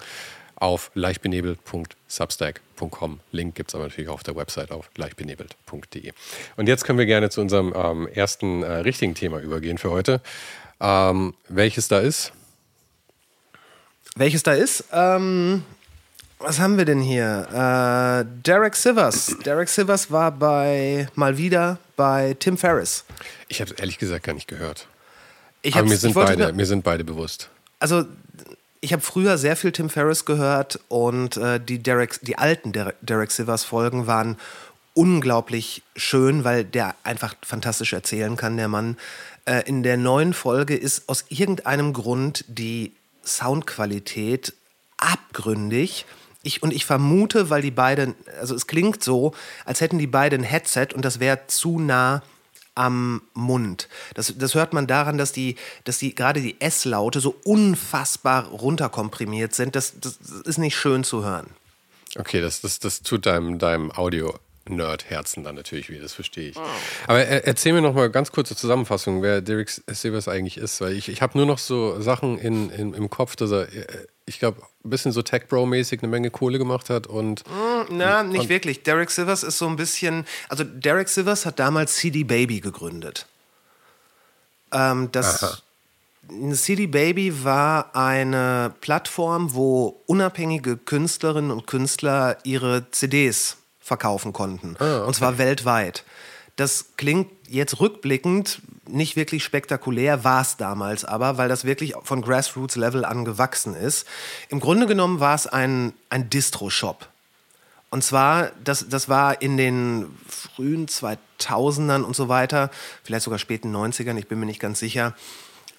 auf leichtbenebelt.substack.com. Link gibt es aber natürlich auch auf der Website auf leichtbenebelt.de. Und jetzt können wir gerne zu unserem ähm, ersten äh, richtigen Thema übergehen für heute. Ähm, welches da ist? Welches da ist? Ähm, was haben wir denn hier? Äh, Derek Sivers. Derek Sivers war bei mal wieder bei Tim Ferriss. Ich habe es ehrlich gesagt gar nicht gehört. Ich Aber mir sind, beide, mir, sind beide bewusst. Also ich habe früher sehr viel Tim Ferriss gehört und äh, die, Derek, die alten Derek, Derek Sivers Folgen waren unglaublich schön, weil der einfach fantastisch erzählen kann, der Mann. Äh, in der neuen Folge ist aus irgendeinem Grund die Soundqualität abgründig. Ich, und ich vermute, weil die beiden, also es klingt so, als hätten die beiden ein Headset und das wäre zu nah am Mund. Das, das hört man daran, dass die, dass die gerade die S-Laute so unfassbar runterkomprimiert sind. Das, das ist nicht schön zu hören. Okay, das, das, das tut deinem, deinem Audio Nerd-Herzen dann natürlich weh, das verstehe ich. Aber erzähl mir noch mal ganz kurze Zusammenfassung, wer Derek Sivers eigentlich ist, weil ich, ich habe nur noch so Sachen in, in, im Kopf, dass er, äh, ich glaube, ein bisschen so Tech-Bro-mäßig eine Menge Kohle gemacht hat und. Mm, na, nicht und wirklich. Derek Sivers ist so ein bisschen. Also, Derek Sivers hat damals CD Baby gegründet. Ähm, das. Aha. CD Baby war eine Plattform, wo unabhängige Künstlerinnen und Künstler ihre CDs verkaufen konnten. Ah, okay. Und zwar weltweit. Das klingt jetzt rückblickend nicht wirklich spektakulär, war es damals aber, weil das wirklich von Grassroots-Level an gewachsen ist. Im Grunde genommen war es ein, ein Distro-Shop. Und zwar, das, das war in den frühen 2000ern und so weiter, vielleicht sogar späten 90ern, ich bin mir nicht ganz sicher,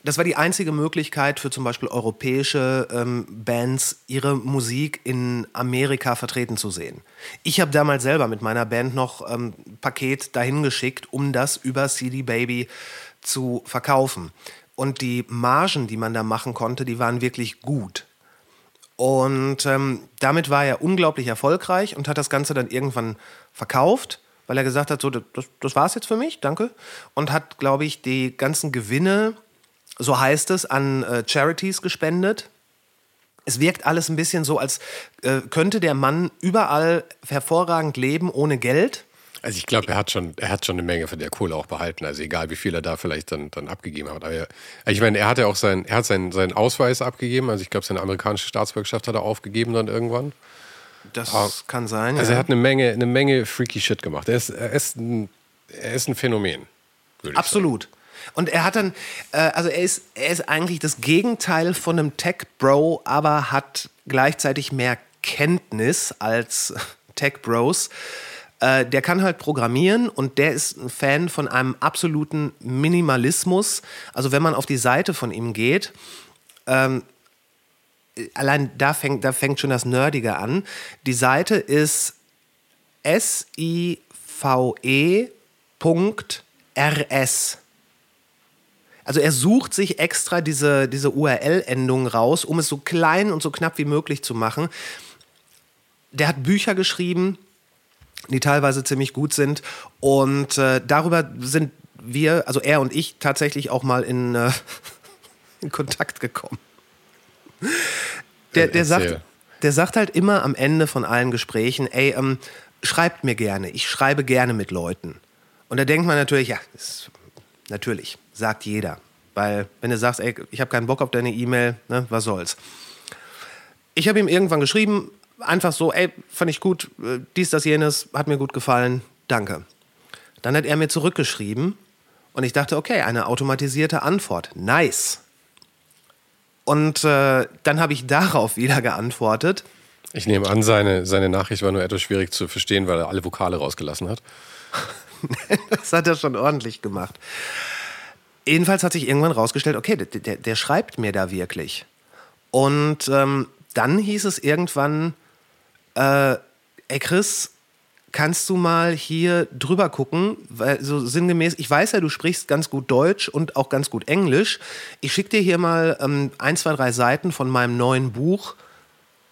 das war die einzige Möglichkeit für zum Beispiel europäische ähm, Bands, ihre Musik in Amerika vertreten zu sehen. Ich habe damals selber mit meiner Band noch ähm, ein Paket dahin geschickt, um das über CD Baby zu verkaufen. Und die Margen, die man da machen konnte, die waren wirklich gut. Und ähm, damit war er unglaublich erfolgreich und hat das Ganze dann irgendwann verkauft, weil er gesagt hat, so, das, das war's jetzt für mich, danke. Und hat, glaube ich, die ganzen Gewinne so heißt es, an äh, Charities gespendet. Es wirkt alles ein bisschen so, als äh, könnte der Mann überall hervorragend leben ohne Geld. Also ich glaube, er hat schon, er hat schon eine Menge von der Kohle auch behalten. Also egal, wie viel er da vielleicht dann, dann abgegeben hat. Aber er, ich meine, er hat ja auch sein, er hat seinen, seinen Ausweis abgegeben. Also ich glaube, seine amerikanische Staatsbürgerschaft hat er aufgegeben dann irgendwann. Das Aber, kann sein. Also ja. er hat eine Menge, eine Menge freaky Shit gemacht. Er ist, er ist, ein, er ist ein Phänomen. Absolut. Sagen. Und er hat dann, äh, also er ist, er ist eigentlich das Gegenteil von einem Tech-Bro, aber hat gleichzeitig mehr Kenntnis als (laughs) Tech-Bros. Äh, der kann halt programmieren und der ist ein Fan von einem absoluten Minimalismus. Also wenn man auf die Seite von ihm geht, ähm, allein da fängt, da fängt schon das Nerdige an. Die Seite ist sive.rs. Also er sucht sich extra diese, diese URL-Endung raus, um es so klein und so knapp wie möglich zu machen. Der hat Bücher geschrieben, die teilweise ziemlich gut sind. Und äh, darüber sind wir, also er und ich, tatsächlich auch mal in, äh, (laughs) in Kontakt gekommen. Der, der, sagt, der sagt halt immer am Ende von allen Gesprächen, ey, ähm, schreibt mir gerne, ich schreibe gerne mit Leuten. Und da denkt man natürlich, ja, ist, natürlich sagt jeder. Weil, wenn du sagst, ey, ich habe keinen Bock auf deine E-Mail, ne, was soll's. Ich habe ihm irgendwann geschrieben, einfach so, ey, fand ich gut, äh, dies, das, jenes, hat mir gut gefallen, danke. Dann hat er mir zurückgeschrieben und ich dachte, okay, eine automatisierte Antwort, nice. Und äh, dann habe ich (laughs) darauf wieder geantwortet. Ich nehme an, seine, seine Nachricht war nur etwas schwierig zu verstehen, weil er alle Vokale rausgelassen hat. (laughs) das hat er schon ordentlich gemacht. Jedenfalls hat sich irgendwann rausgestellt, okay, der, der, der schreibt mir da wirklich. Und ähm, dann hieß es irgendwann, äh, ey Chris, kannst du mal hier drüber gucken, weil so sinngemäß, ich weiß ja, du sprichst ganz gut Deutsch und auch ganz gut Englisch. Ich schicke dir hier mal ähm, ein, zwei, drei Seiten von meinem neuen Buch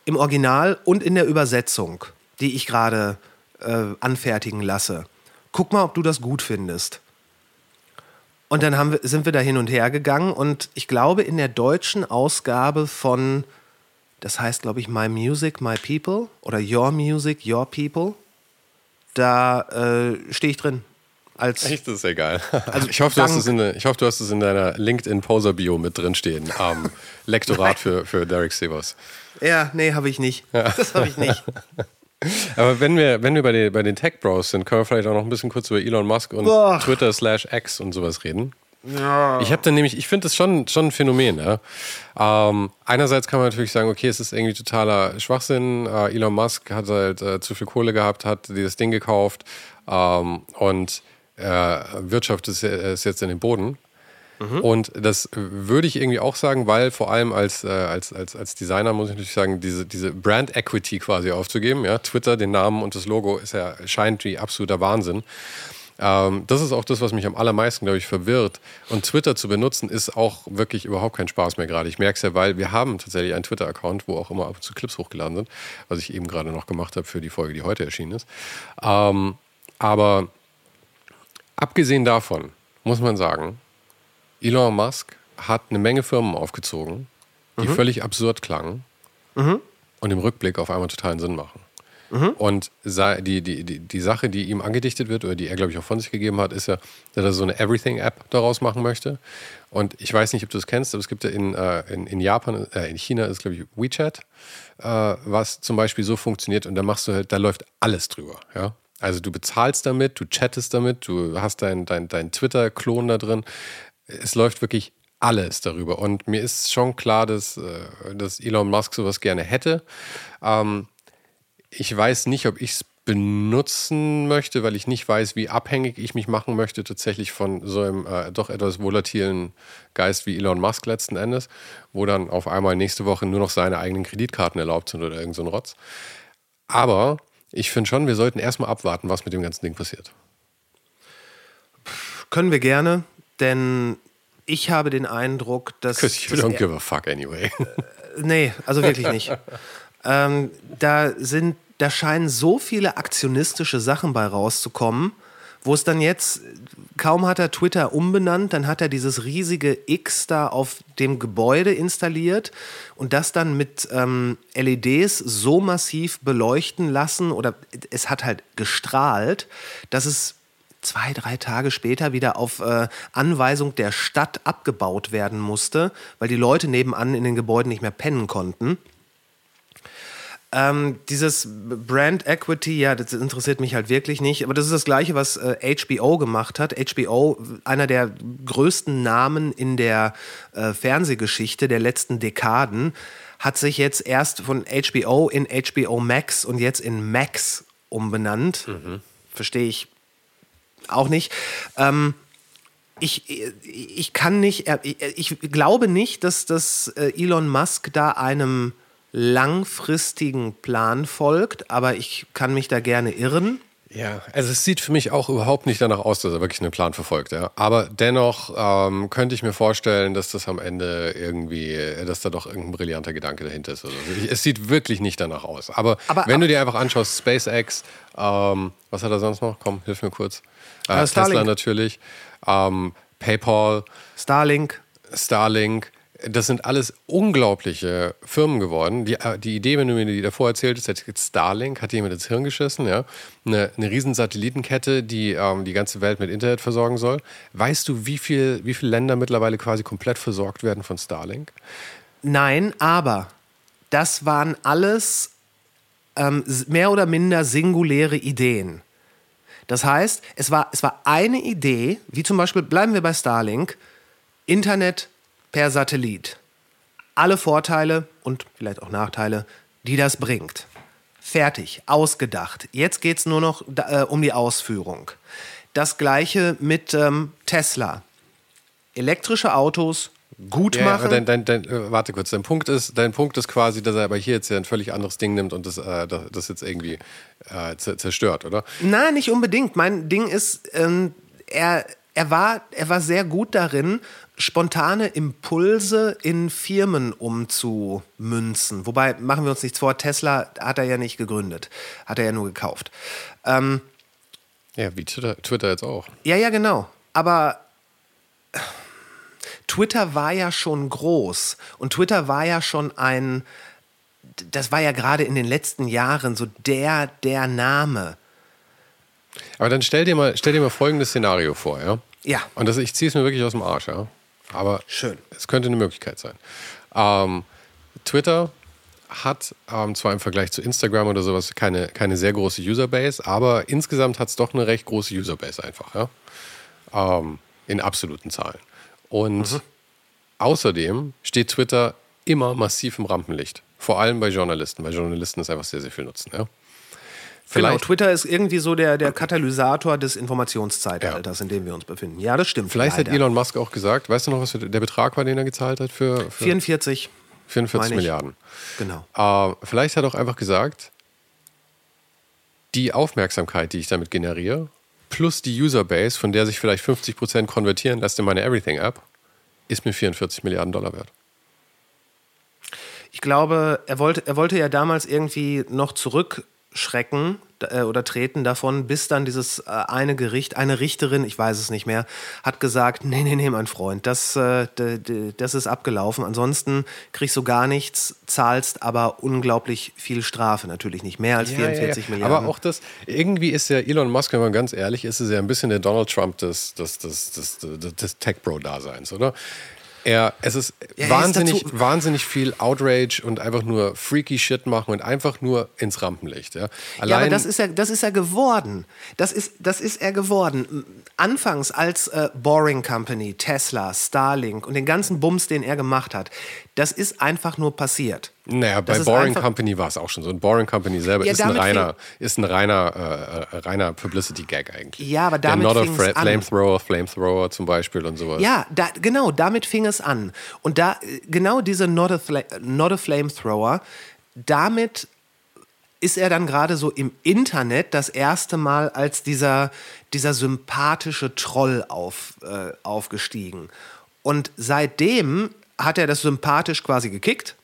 im Original und in der Übersetzung, die ich gerade äh, anfertigen lasse. Guck mal, ob du das gut findest. Und dann wir, sind wir da hin und her gegangen und ich glaube, in der deutschen Ausgabe von, das heißt, glaube ich, My Music, My People oder Your Music, Your People, da äh, stehe ich drin. Als, Echt, das ist geil. Also ich, hoffe, du hast es in, ich hoffe, du hast es in deiner LinkedIn-Poser-Bio mit drin stehen. Um, (laughs) Lektorat für, für Derek Severs. Ja, nee, habe ich nicht. Ja. Das habe ich nicht. (laughs) (laughs) Aber wenn wir, wenn wir bei, den, bei den Tech Bros sind, können wir vielleicht auch noch ein bisschen kurz über Elon Musk und Boah. Twitter slash X und sowas reden. Ja. Ich habe dann nämlich, ich finde das schon, schon ein Phänomen. Ja? Ähm, einerseits kann man natürlich sagen, okay, es ist irgendwie totaler Schwachsinn. Äh, Elon Musk hat halt äh, zu viel Kohle gehabt, hat dieses Ding gekauft ähm, und äh, Wirtschaft ist, ist, jetzt in den Boden. Mhm. Und das würde ich irgendwie auch sagen, weil vor allem als, äh, als, als, als Designer muss ich natürlich sagen, diese, diese Brand Equity quasi aufzugeben. Ja? Twitter, den Namen und das Logo ist ja, scheint wie absoluter Wahnsinn. Ähm, das ist auch das, was mich am allermeisten, glaube ich, verwirrt. Und Twitter zu benutzen, ist auch wirklich überhaupt kein Spaß mehr gerade. Ich merke es ja, weil wir haben tatsächlich einen Twitter-Account, wo auch immer ab und zu Clips hochgeladen sind, was ich eben gerade noch gemacht habe für die Folge, die heute erschienen ist. Ähm, aber abgesehen davon muss man sagen, Elon Musk hat eine Menge Firmen aufgezogen, die mhm. völlig absurd klangen mhm. und im Rückblick auf einmal totalen Sinn machen. Mhm. Und die, die, die, die Sache, die ihm angedichtet wird oder die er, glaube ich, auch von sich gegeben hat, ist ja, dass er so eine Everything-App daraus machen möchte. Und ich weiß nicht, ob du es kennst, aber es gibt ja in, äh, in, in Japan, äh, in China ist, glaube ich, WeChat, äh, was zum Beispiel so funktioniert und da machst du halt, da läuft alles drüber. Ja? Also du bezahlst damit, du chattest damit, du hast deinen dein, dein Twitter-Klon da drin. Es läuft wirklich alles darüber. Und mir ist schon klar, dass, äh, dass Elon Musk sowas gerne hätte. Ähm, ich weiß nicht, ob ich es benutzen möchte, weil ich nicht weiß, wie abhängig ich mich machen möchte, tatsächlich von so einem äh, doch etwas volatilen Geist wie Elon Musk letzten Endes, wo dann auf einmal nächste Woche nur noch seine eigenen Kreditkarten erlaubt sind oder irgend so ein Rotz. Aber ich finde schon, wir sollten erstmal abwarten, was mit dem ganzen Ding passiert. Können wir gerne, denn ich habe den Eindruck, dass. Because you don't give a fuck anyway. (laughs) Äh, nee, also wirklich nicht. ähm, da sind da scheinen so viele aktionistische Sachen bei rauszukommen, wo es dann jetzt, kaum hat er Twitter umbenannt, dann hat er dieses riesige X da auf dem Gebäude installiert und das dann mit ähm, LEDs so massiv beleuchten lassen oder es hat halt gestrahlt, dass es zwei, drei Tage später wieder auf äh, Anweisung der Stadt abgebaut werden musste, weil die Leute nebenan in den Gebäuden nicht mehr pennen konnten. Ähm, dieses Brand Equity, ja, das interessiert mich halt wirklich nicht. Aber das ist das Gleiche, was äh, HBO gemacht hat. HBO, einer der größten Namen in der äh, Fernsehgeschichte der letzten Dekaden, hat sich jetzt erst von HBO in HBO Max und jetzt in Max umbenannt. Mhm. Verstehe ich auch nicht. Ähm, ich, ich kann nicht, ich glaube nicht, dass, dass äh, Elon Musk da einem langfristigen Plan folgt, aber ich kann mich da gerne irren. Ja, also es sieht für mich auch überhaupt nicht danach aus, dass er wirklich einen Plan verfolgt. Ja. Aber dennoch ähm, könnte ich mir vorstellen, dass das am Ende irgendwie, dass da doch irgendein brillanter Gedanke dahinter ist. Also es sieht wirklich nicht danach aus. Aber, aber wenn aber, du dir einfach anschaust, SpaceX, ähm, was hat er sonst noch? Komm, hilf mir kurz. Äh, Tesla natürlich, ähm, PayPal, Starlink. Starlink das sind alles unglaubliche Firmen geworden. Die, äh, die Idee, wenn du mir die davor erzählt hast, Starlink, hat jemand ins Hirn geschissen, ja. Eine, eine riesen Satellitenkette, die ähm, die ganze Welt mit Internet versorgen soll. Weißt du, wie, viel, wie viele Länder mittlerweile quasi komplett versorgt werden von Starlink? Nein, aber das waren alles ähm, mehr oder minder singuläre Ideen. Das heißt, es war, es war eine Idee, wie zum Beispiel, bleiben wir bei Starlink, Internet per Satellit. Alle Vorteile und vielleicht auch Nachteile, die das bringt. Fertig, ausgedacht. Jetzt geht es nur noch äh, um die Ausführung. Das gleiche mit ähm, Tesla. elektrische Autos gut Ja, machen. dein, dein, dein, äh, warte kurz, dein Punkt, ist, dein Punkt ist quasi, dass er aber hier jetzt ja ein völlig anderes Ding nimmt und das, äh, das, jetzt irgendwie äh, zer- zerstört, oder? Na, nicht unbedingt. Mein Ding ist, ähm, er, er, war, er war sehr gut darin, spontane Impulse in Firmen umzumünzen. Wobei, machen wir uns nichts vor, Tesla hat er ja nicht gegründet, hat er ja nur gekauft. Ähm, Ja, wie Twitter, Twitter jetzt auch. ja, ja, genau. Aber Twitter war ja schon groß und Twitter war ja schon ein, das war ja gerade in den letzten Jahren so der, der Name. Aber dann stell dir mal, stell dir mal folgendes Szenario vor, ja? Ja. Und das, ich ziehe es mir wirklich aus dem Arsch, ja? Aber Schön. es könnte eine Möglichkeit sein. Ähm, Twitter hat ähm, zwar im Vergleich zu Instagram oder sowas keine, keine sehr große Userbase, aber insgesamt hat es doch eine recht große Userbase einfach, ja? Ähm, in absoluten Zahlen. Und außerdem steht Twitter immer massiv im Rampenlicht. Vor allem bei Journalisten, weil Journalisten es einfach sehr, sehr viel nutzen, ja? Genau, Vielleicht- Twitter ist irgendwie so der, der Katalysator des Informationszeitalters, in dem wir uns befinden. Ja, das stimmt. Vielleicht hat leider. Elon Musk auch gesagt, weißt du noch, was der Betrag war, den er gezahlt hat für, für 44, 44 meine ich. Milliarden? genau. Äh, vielleicht hat er auch einfach gesagt, die Aufmerksamkeit, die ich damit generiere, plus die Userbase, von der sich vielleicht 50% konvertieren lässt in meine Everything-App, ist mir 44 Milliarden Dollar wert. Ich glaube, er wollte, er wollte ja damals irgendwie noch zurückschrecken äh, oder treten davon, bis dann dieses äh, eine Gericht, eine Richterin, ich weiß es nicht mehr, hat gesagt, nee, nee, nee, mein Freund, das, äh, das ist abgelaufen. Ansonsten kriegst du gar nichts, zahlst aber unglaublich viel Strafe. Natürlich nicht mehr als 44 Milliarden. Aber auch das, irgendwie ist ja Elon Musk, wenn man ganz ehrlich ist, ist er ein bisschen der Donald Trump des, des, des, des, des, des Tech-Bro-Daseins, oder? Er, es ist Ja, er ist wahnsinnig, wahnsinnig viel Outrage und einfach nur freaky Shit machen und einfach nur ins Rampenlicht. Ja, Ja, aber das ist er, das ist er geworden. Das ist, das ist er geworden. Anfangs als äh, Boring Company, Tesla, Starlink und den ganzen Bums, den er gemacht hat, das ist einfach nur passiert. Naja, bei Das ist Boring Company war es auch schon so. Ein Boring Company selber Ja, ist ein reiner, ist ein reiner, äh, äh, reiner Publicity-Gag eigentlich. Ja, aber damit Der Not a fing's Fra- an. Flamethrower, Flamethrower zum Beispiel und sowas. Ja, da, genau, damit fing es an. Und da, genau diese Not a, Fla Not a Flamethrower, damit ist er dann gerade so im Internet das erste Mal als dieser, dieser sympathische Troll auf, äh, aufgestiegen. Und seitdem hat er das sympathisch quasi gekickt,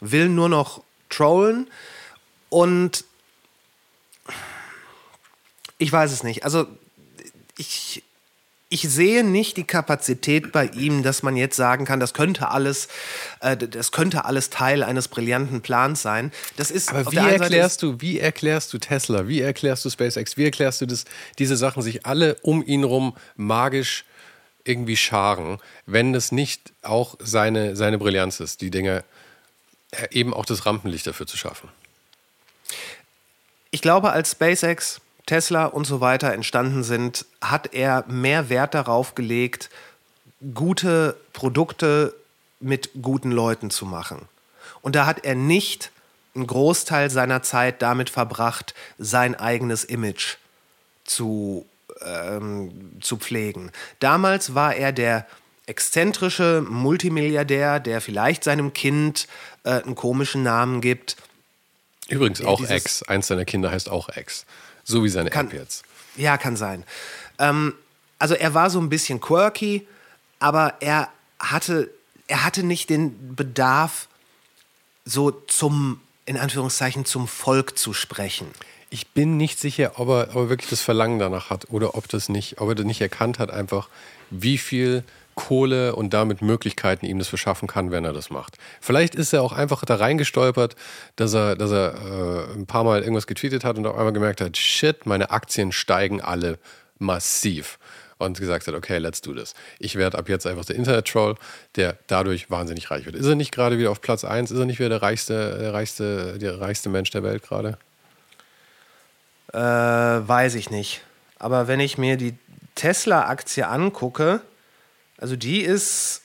will nur noch trollen und ich weiß es nicht. Also ich, ich sehe nicht die Kapazität bei ihm, dass man jetzt sagen kann, das könnte alles, äh, das könnte alles Teil eines brillanten Plans sein. Das ist Aber wie erklärst du, wie erklärst du Tesla, wie erklärst du SpaceX, wie erklärst du, dass diese Sachen sich alle um ihn rum magisch irgendwie scharen, wenn es nicht auch seine, seine Brillanz ist, die Dinge eben auch das Rampenlicht dafür zu schaffen? Ich glaube, als SpaceX, Tesla und so weiter entstanden sind, hat er mehr Wert darauf gelegt, gute Produkte mit guten Leuten zu machen. Und da hat er nicht einen Großteil seiner Zeit damit verbracht, sein eigenes Image zu, ähm, zu pflegen. Damals war er der exzentrische Multimilliardär, der vielleicht seinem Kind äh, einen komischen Namen gibt. Übrigens auch dieses- X, eins seiner Kinder heißt auch X, so wie seine Kann- App jetzt. Ja, kann sein. Ähm, also er war so ein bisschen quirky, aber er hatte, er hatte nicht den Bedarf, so zum, in Anführungszeichen, zum Volk zu sprechen. Ich bin nicht sicher, ob er, ob er wirklich das Verlangen danach hat oder ob, das nicht, ob er das nicht erkannt hat, einfach wie viel Kohle und damit Möglichkeiten ihm das verschaffen kann, wenn er das macht. Vielleicht ist er auch einfach da reingestolpert, dass er, dass er äh, ein paar Mal irgendwas getweetet hat und auf einmal gemerkt hat, shit, meine Aktien steigen alle massiv. Und gesagt hat, okay, let's do this. Ich werde ab jetzt einfach der Internet-Troll, der dadurch wahnsinnig reich wird. Ist er nicht gerade wieder auf Platz 1? Ist er nicht wieder der reichste, der reichste, der reichste Mensch der Welt gerade? Äh, weiß ich nicht. Aber wenn ich mir die Tesla-Aktie angucke, also die ist,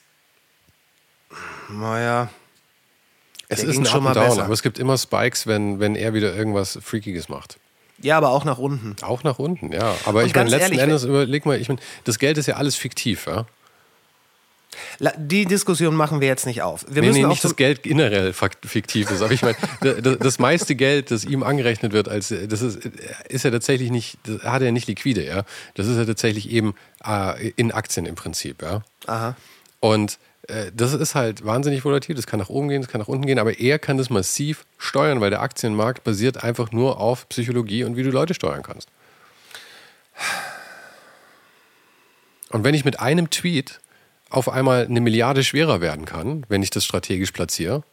naja, Es ist ein schon mal Down, besser. aber es gibt immer Spikes, wenn, wenn er wieder irgendwas Freakiges macht. ja, aber auch nach unten. Auch nach unten, ja. Aber Und ich meine, letzten ehrlich, Endes überleg mal, ich meine, das Geld ist ja alles fiktiv, ja. Die Diskussion machen wir jetzt nicht auf. Wir nee, müssen nee, nicht das Geld generell fiktiv ist, aber ich meine, (laughs) das meiste Geld, das ihm angerechnet wird, als das ist, ist ja tatsächlich nicht, das hat er ja nicht liquide, ja. Das ist ja tatsächlich eben äh, in Aktien im Prinzip, ja. Aha. Und äh, das ist halt wahnsinnig volatil, das kann nach oben gehen, das kann nach unten gehen, aber er kann das massiv steuern, weil der Aktienmarkt basiert einfach nur auf Psychologie und wie du Leute steuern kannst. Und wenn ich mit einem Tweet auf einmal eine Milliarde schwerer werden kann, wenn ich das strategisch platziere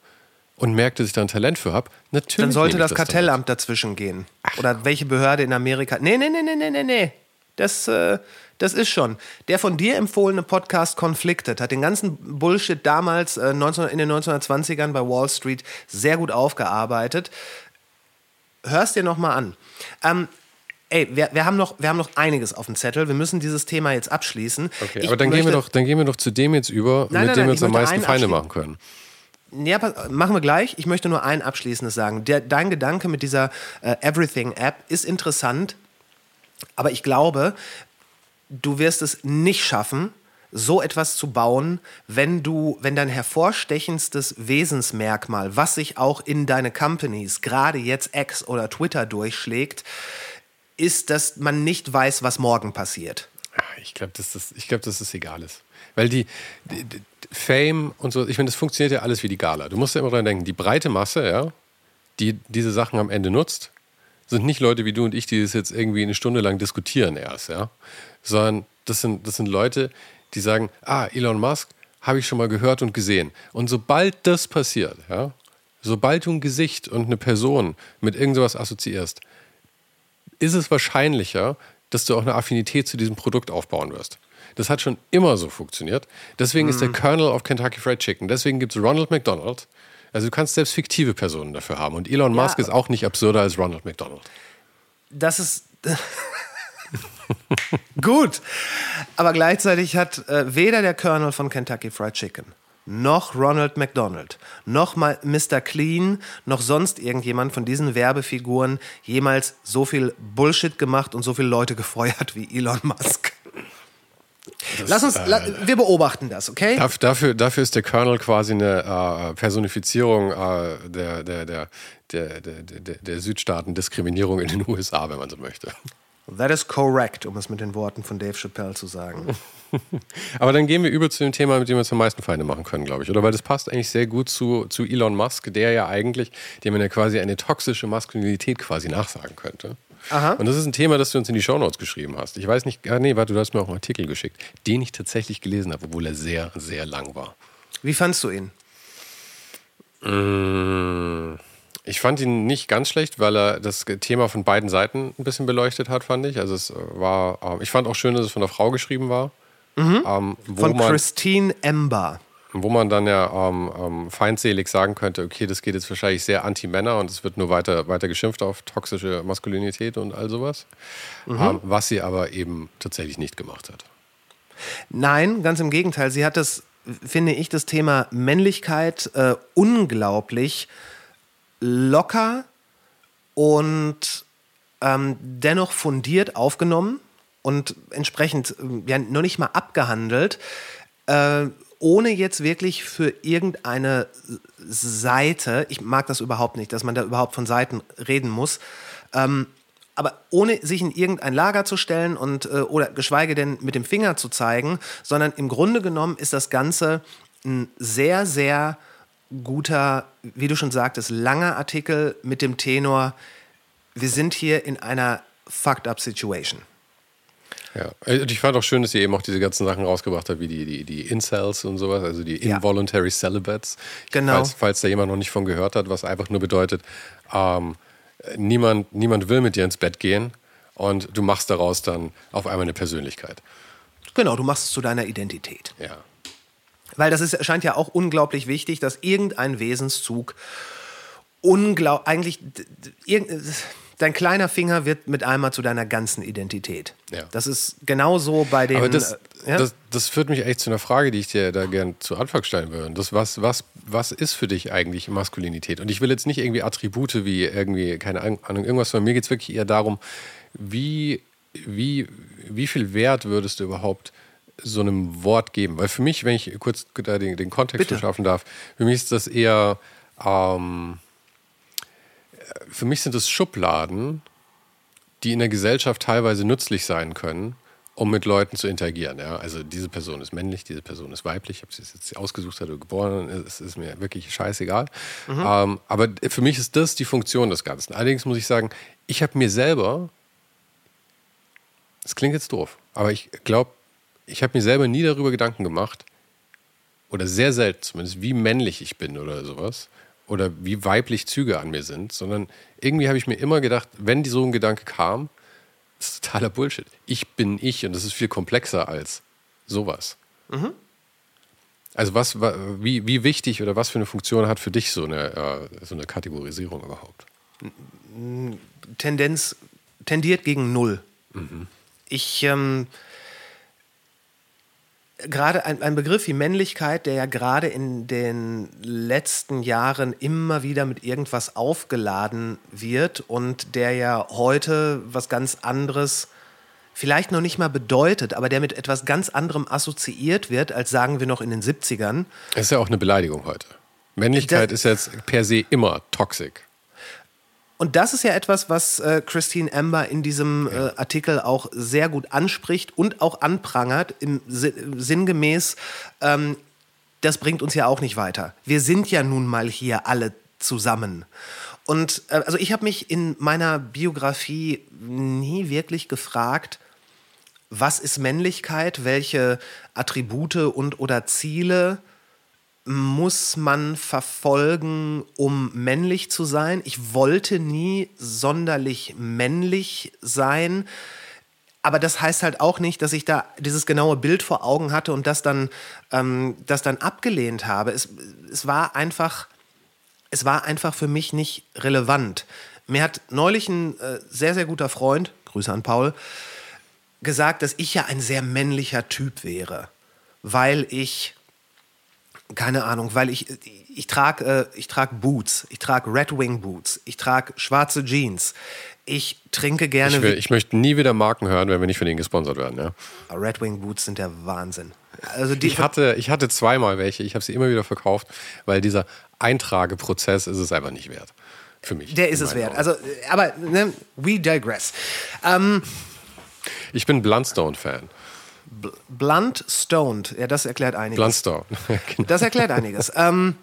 und merke, dass ich da ein Talent für habe, natürlich. Dann sollte das, das Kartellamt dazwischen gehen. Ach. Oder welche Behörde in Amerika. Nee, nee, nee, nee, nee, nee, nee. Das, äh, das ist schon. Der von dir empfohlene Podcast Conflicted hat den ganzen Bullshit damals äh, 19, in den 1920ern bei Wall Street sehr gut aufgearbeitet. Hörst dir nochmal an. Ähm, Ey, wir, wir, haben noch, wir haben noch einiges auf dem Zettel. Wir müssen dieses Thema jetzt abschließen. Okay, ich aber dann gehen, wir doch, dann gehen wir doch zu dem jetzt über, nein, mit nein, dem wir uns am meisten Feinde machen können. Ja, machen wir gleich. Ich möchte nur ein abschließendes sagen. Der, dein Gedanke mit dieser äh, Everything-App ist interessant, aber ich glaube, du wirst es nicht schaffen, so etwas zu bauen, wenn du, wenn dein hervorstechendstes Wesensmerkmal, was sich auch in deine Companies, gerade jetzt X oder Twitter durchschlägt, ist, dass man nicht weiß, was morgen passiert. Ich glaube, dass, das, glaub, dass das egal ist. Weil die, die, die Fame und so, ich meine, das funktioniert ja alles wie die Gala. Du musst ja immer dran denken, die breite Masse, ja, die diese Sachen am Ende nutzt, sind nicht Leute wie du und ich, die das jetzt irgendwie eine Stunde lang diskutieren erst, ja. Sondern das sind, das sind Leute, die sagen, ah, Elon Musk habe ich schon mal gehört und gesehen. Und sobald das passiert, ja, sobald du ein Gesicht und eine Person mit irgendwas assoziierst, ist es wahrscheinlicher, dass du auch eine Affinität zu diesem Produkt aufbauen wirst. Das hat schon immer so funktioniert. Deswegen mm. ist der mhm. Colonel of Kentucky Fried Chicken. Deswegen gibt es Ronald McDonald. Also du kannst selbst fiktive Personen dafür haben. Und Elon ja, Musk ist auch nicht absurder als Ronald McDonald. Das ist. (laughs) Gut. Aber gleichzeitig hat äh, weder der Colonel von Kentucky Fried Chicken noch Ronald McDonald, noch mal Mr. Clean, noch sonst irgendjemand von diesen Werbefiguren jemals so viel Bullshit gemacht und so viele Leute gefeuert wie Elon Musk. Das, Lass uns, äh, wir beobachten das, okay? Dafür, dafür ist der Colonel quasi eine äh, Personifizierung äh, der, der, der, der, der, der Südstaaten-Diskriminierung in den (laughs) USA, wenn man so möchte. That is correct, um es mit den Worten von Dave Chappelle zu sagen. (laughs) Aber dann gehen wir über zu dem Thema, mit dem wir uns am meisten Feinde machen können, glaube ich. Oder weil das passt eigentlich sehr gut zu, zu Elon Musk, der ja eigentlich, dem man ja quasi eine toxische Maskulinität quasi nachsagen könnte. Aha. Und das ist ein Thema, das du uns in die Shownotes geschrieben hast. Ich weiß nicht, ah, nee, warte, du hast mir auch einen Artikel geschickt, den ich tatsächlich gelesen habe, obwohl er sehr, sehr lang war. Wie fandst du ihn? Mmh. Ich fand ihn nicht ganz schlecht, weil er das Thema von beiden Seiten ein bisschen beleuchtet hat, fand ich. Also es war, ähm, ich fand auch schön, dass es von einer Frau geschrieben war. Mhm. Ähm, von man, Christine Ember. Wo man dann ja ähm, ähm, feindselig sagen könnte, okay, das geht jetzt wahrscheinlich sehr anti-Männer und es wird nur weiter, weiter geschimpft auf toxische Maskulinität und all sowas. Mhm. Ähm, was sie aber eben tatsächlich nicht gemacht hat. Nein, ganz im Gegenteil. Sie hat das, finde ich, das Thema Männlichkeit äh, unglaublich locker und ähm, dennoch fundiert aufgenommen und entsprechend äh, ja, noch nicht mal abgehandelt, äh, ohne jetzt wirklich für irgendeine Seite, ich mag das überhaupt nicht, dass man da überhaupt von Seiten reden muss, ähm, aber ohne sich in irgendein Lager zu stellen und äh, oder geschweige denn mit dem Finger zu zeigen, sondern im Grunde genommen ist das Ganze ein sehr, sehr guter, wie du schon sagtest, langer Artikel mit dem Tenor, wir sind hier in einer fucked up Situation. Ja, und ich fand auch schön, dass sie eben auch diese ganzen Sachen rausgebracht hat, wie die, die, die Incels und sowas, also die Involuntary ja. Celibates. Genau. Falls, falls da jemand noch nicht von gehört hat, was einfach nur bedeutet, ähm, niemand, niemand will mit dir ins Bett gehen und du machst daraus dann auf einmal eine Persönlichkeit. Genau, du machst es zu deiner Identität. Ja. Weil das ist, scheint ja auch unglaublich wichtig, dass irgendein Wesenszug unglaublich, eigentlich, dein kleiner Finger wird mit einmal zu deiner ganzen Identität. Ja. Das ist genauso bei den. Aber das, äh, ja? das, das, führt mich echt zu einer Frage, die ich dir da gerne zu Anfang stellen würde. Das, was, was, was ist für dich eigentlich Maskulinität? Und ich will jetzt nicht irgendwie Attribute wie irgendwie, keine Ahnung, irgendwas, sondern mir geht es wirklich eher darum, wie, wie, wie viel Wert würdest du überhaupt so einem Wort geben? Weil für mich, wenn ich kurz den, den Kontext Bitte. verschaffen darf, für mich ist das eher, ähm, für mich sind es Schubladen, die in der Gesellschaft teilweise nützlich sein können, um mit Leuten zu interagieren. Ja? Also diese Person ist männlich, diese Person ist weiblich, ob sie es jetzt ausgesucht hat oder geboren ist, ist mir wirklich scheißegal. Ähm, aber für mich ist das die Funktion des Ganzen. Allerdings muss ich sagen, ich habe mir selber, das klingt jetzt doof, aber ich glaube, ich habe mir selber nie darüber Gedanken gemacht, oder sehr selten zumindest, wie männlich ich bin oder sowas. Oder wie weiblich Züge an mir sind, sondern irgendwie habe ich mir immer gedacht, wenn so ein Gedanke kam, das ist totaler Bullshit. Ich bin ich und das ist viel komplexer als sowas. Also was, wa- wie, wie wichtig oder was für eine Funktion hat für dich so eine, äh, so eine Kategorisierung überhaupt? Tendenz tendiert gegen Null. Ich, ähm, gerade ein, ein Begriff wie Männlichkeit, der ja gerade in den letzten Jahren immer wieder mit irgendwas aufgeladen wird und der ja heute was ganz anderes vielleicht noch nicht mal bedeutet, aber der mit etwas ganz anderem assoziiert wird, als sagen wir noch in den 70ern. Das ist ja auch eine Beleidigung heute. Männlichkeit Da- ist jetzt per se immer toxisch. Und das ist ja etwas, was äh, Christine Amber in diesem äh, Artikel auch sehr gut anspricht und auch anprangert, im Si- sinngemäß, ähm, das bringt uns ja auch nicht weiter. Wir sind ja nun mal hier alle zusammen. Und äh, also ich habe mich in meiner Biografie nie wirklich gefragt, was ist Männlichkeit, welche Attribute und oder Ziele muss man verfolgen, um männlich zu sein. Ich wollte nie sonderlich männlich sein. Aber das heißt halt auch nicht, dass ich da dieses genaue Bild vor Augen hatte und das dann, ähm, das dann abgelehnt habe. Es, es war einfach, es war einfach für mich nicht relevant. Mir hat neulich ein äh, sehr, sehr guter Freund, Grüße an Paul, gesagt, dass ich ja ein sehr männlicher Typ wäre, weil ich keine Ahnung, weil ich ich trage äh, ich trag Boots, ich trage Red Wing Boots, ich trage schwarze Jeans, ich trinke gerne Ich, will, ich möchte nie wieder Marken hören, wenn wir nicht von ihnen gesponsert werden. Ja. Red Wing Boots sind der Wahnsinn. Also die Ich hatte, ich hatte zweimal welche, ich habe sie immer wieder verkauft, weil dieser Eintrageprozess ist es einfach nicht wert. Für mich. der ist es wert. Augen. Also äh, aber ne, we digress. Ähm, Ich bin Blundstone-Fan. Blunt Stoned, ja, das erklärt einiges. Blundstone. (laughs) Genau. Das erklärt einiges. ähm,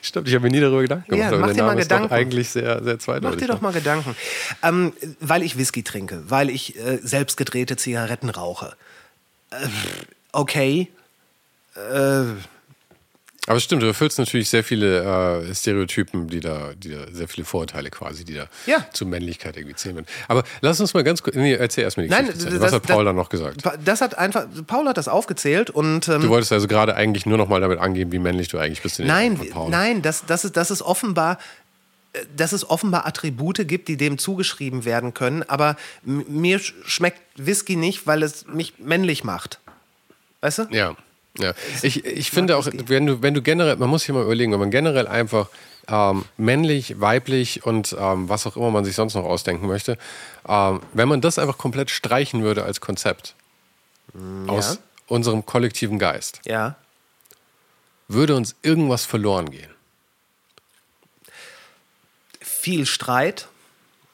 Stimmt, ich habe mir nie darüber Gedanken gemacht, Ja, mach dir mal Gedanken. eigentlich sehr, sehr zweideutig. Mach dir doch mal Gedanken. Ähm, weil ich Whisky trinke, weil ich äh, selbst gedrehte Zigaretten rauche. Äh, okay. Äh, Aber es stimmt, du erfüllst natürlich sehr viele äh, Stereotypen, die da, die da, sehr viele Vorurteile quasi, die da Ja. zu Männlichkeit irgendwie zählen. würden. Aber lass uns mal ganz kurz, nee, erzähl erstmal die Nein, Geschichte. das-. Was hat Paul dann noch gesagt? Das hat einfach, Paul hat das aufgezählt und ähm, Du wolltest also gerade eigentlich nur noch mal damit angeben, wie männlich du eigentlich bist. in nein, Paul. nein, das, das, ist, das ist offenbar, äh, dass es offenbar Attribute gibt, die dem zugeschrieben werden können, aber mir sch- schmeckt Whisky nicht, weil es mich männlich macht. Weißt du? Ja, ja. Ich, ich finde auch, wenn du, wenn du generell, man muss sich mal überlegen, wenn man generell einfach ähm, männlich, weiblich und ähm, was auch immer man sich sonst noch ausdenken möchte, ähm, wenn man das einfach komplett streichen würde als Konzept aus unserem kollektiven Geist, Ja. würde uns irgendwas verloren gehen. Viel Streit.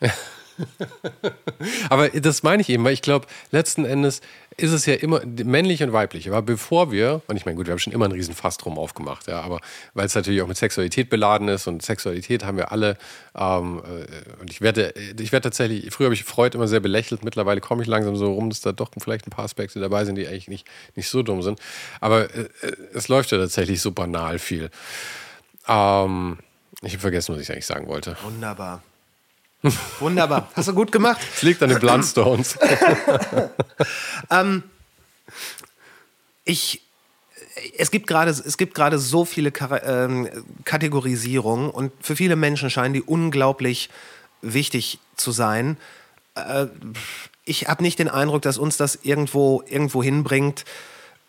(laughs) (laughs) Aber das meine ich eben, weil ich glaube, letzten Endes ist es ja immer männlich und weiblich. Aber bevor wir, und ich meine, gut, wir haben schon immer einen riesen Fass drum aufgemacht, ja, aber weil es natürlich auch mit Sexualität beladen ist und Sexualität haben wir alle. Ähm, äh, und ich werde, ich werde tatsächlich, früher habe ich Freud immer sehr belächelt, mittlerweile komme ich langsam so rum, dass da doch vielleicht ein paar Aspekte dabei sind, die eigentlich nicht, nicht so dumm sind. Aber äh, äh, es läuft ja tatsächlich so banal viel. Ähm, ich habe vergessen, was ich eigentlich sagen wollte. Wunderbar. Wunderbar. Hast du gut gemacht. Es liegt an den Bloodstones. (laughs) Ich, es gibt gerade, es gibt gerade so viele ähm, Kategorisierungen und für viele Menschen scheinen die unglaublich wichtig zu sein. Äh, ich habe nicht den Eindruck, dass uns das irgendwo, irgendwo hinbringt.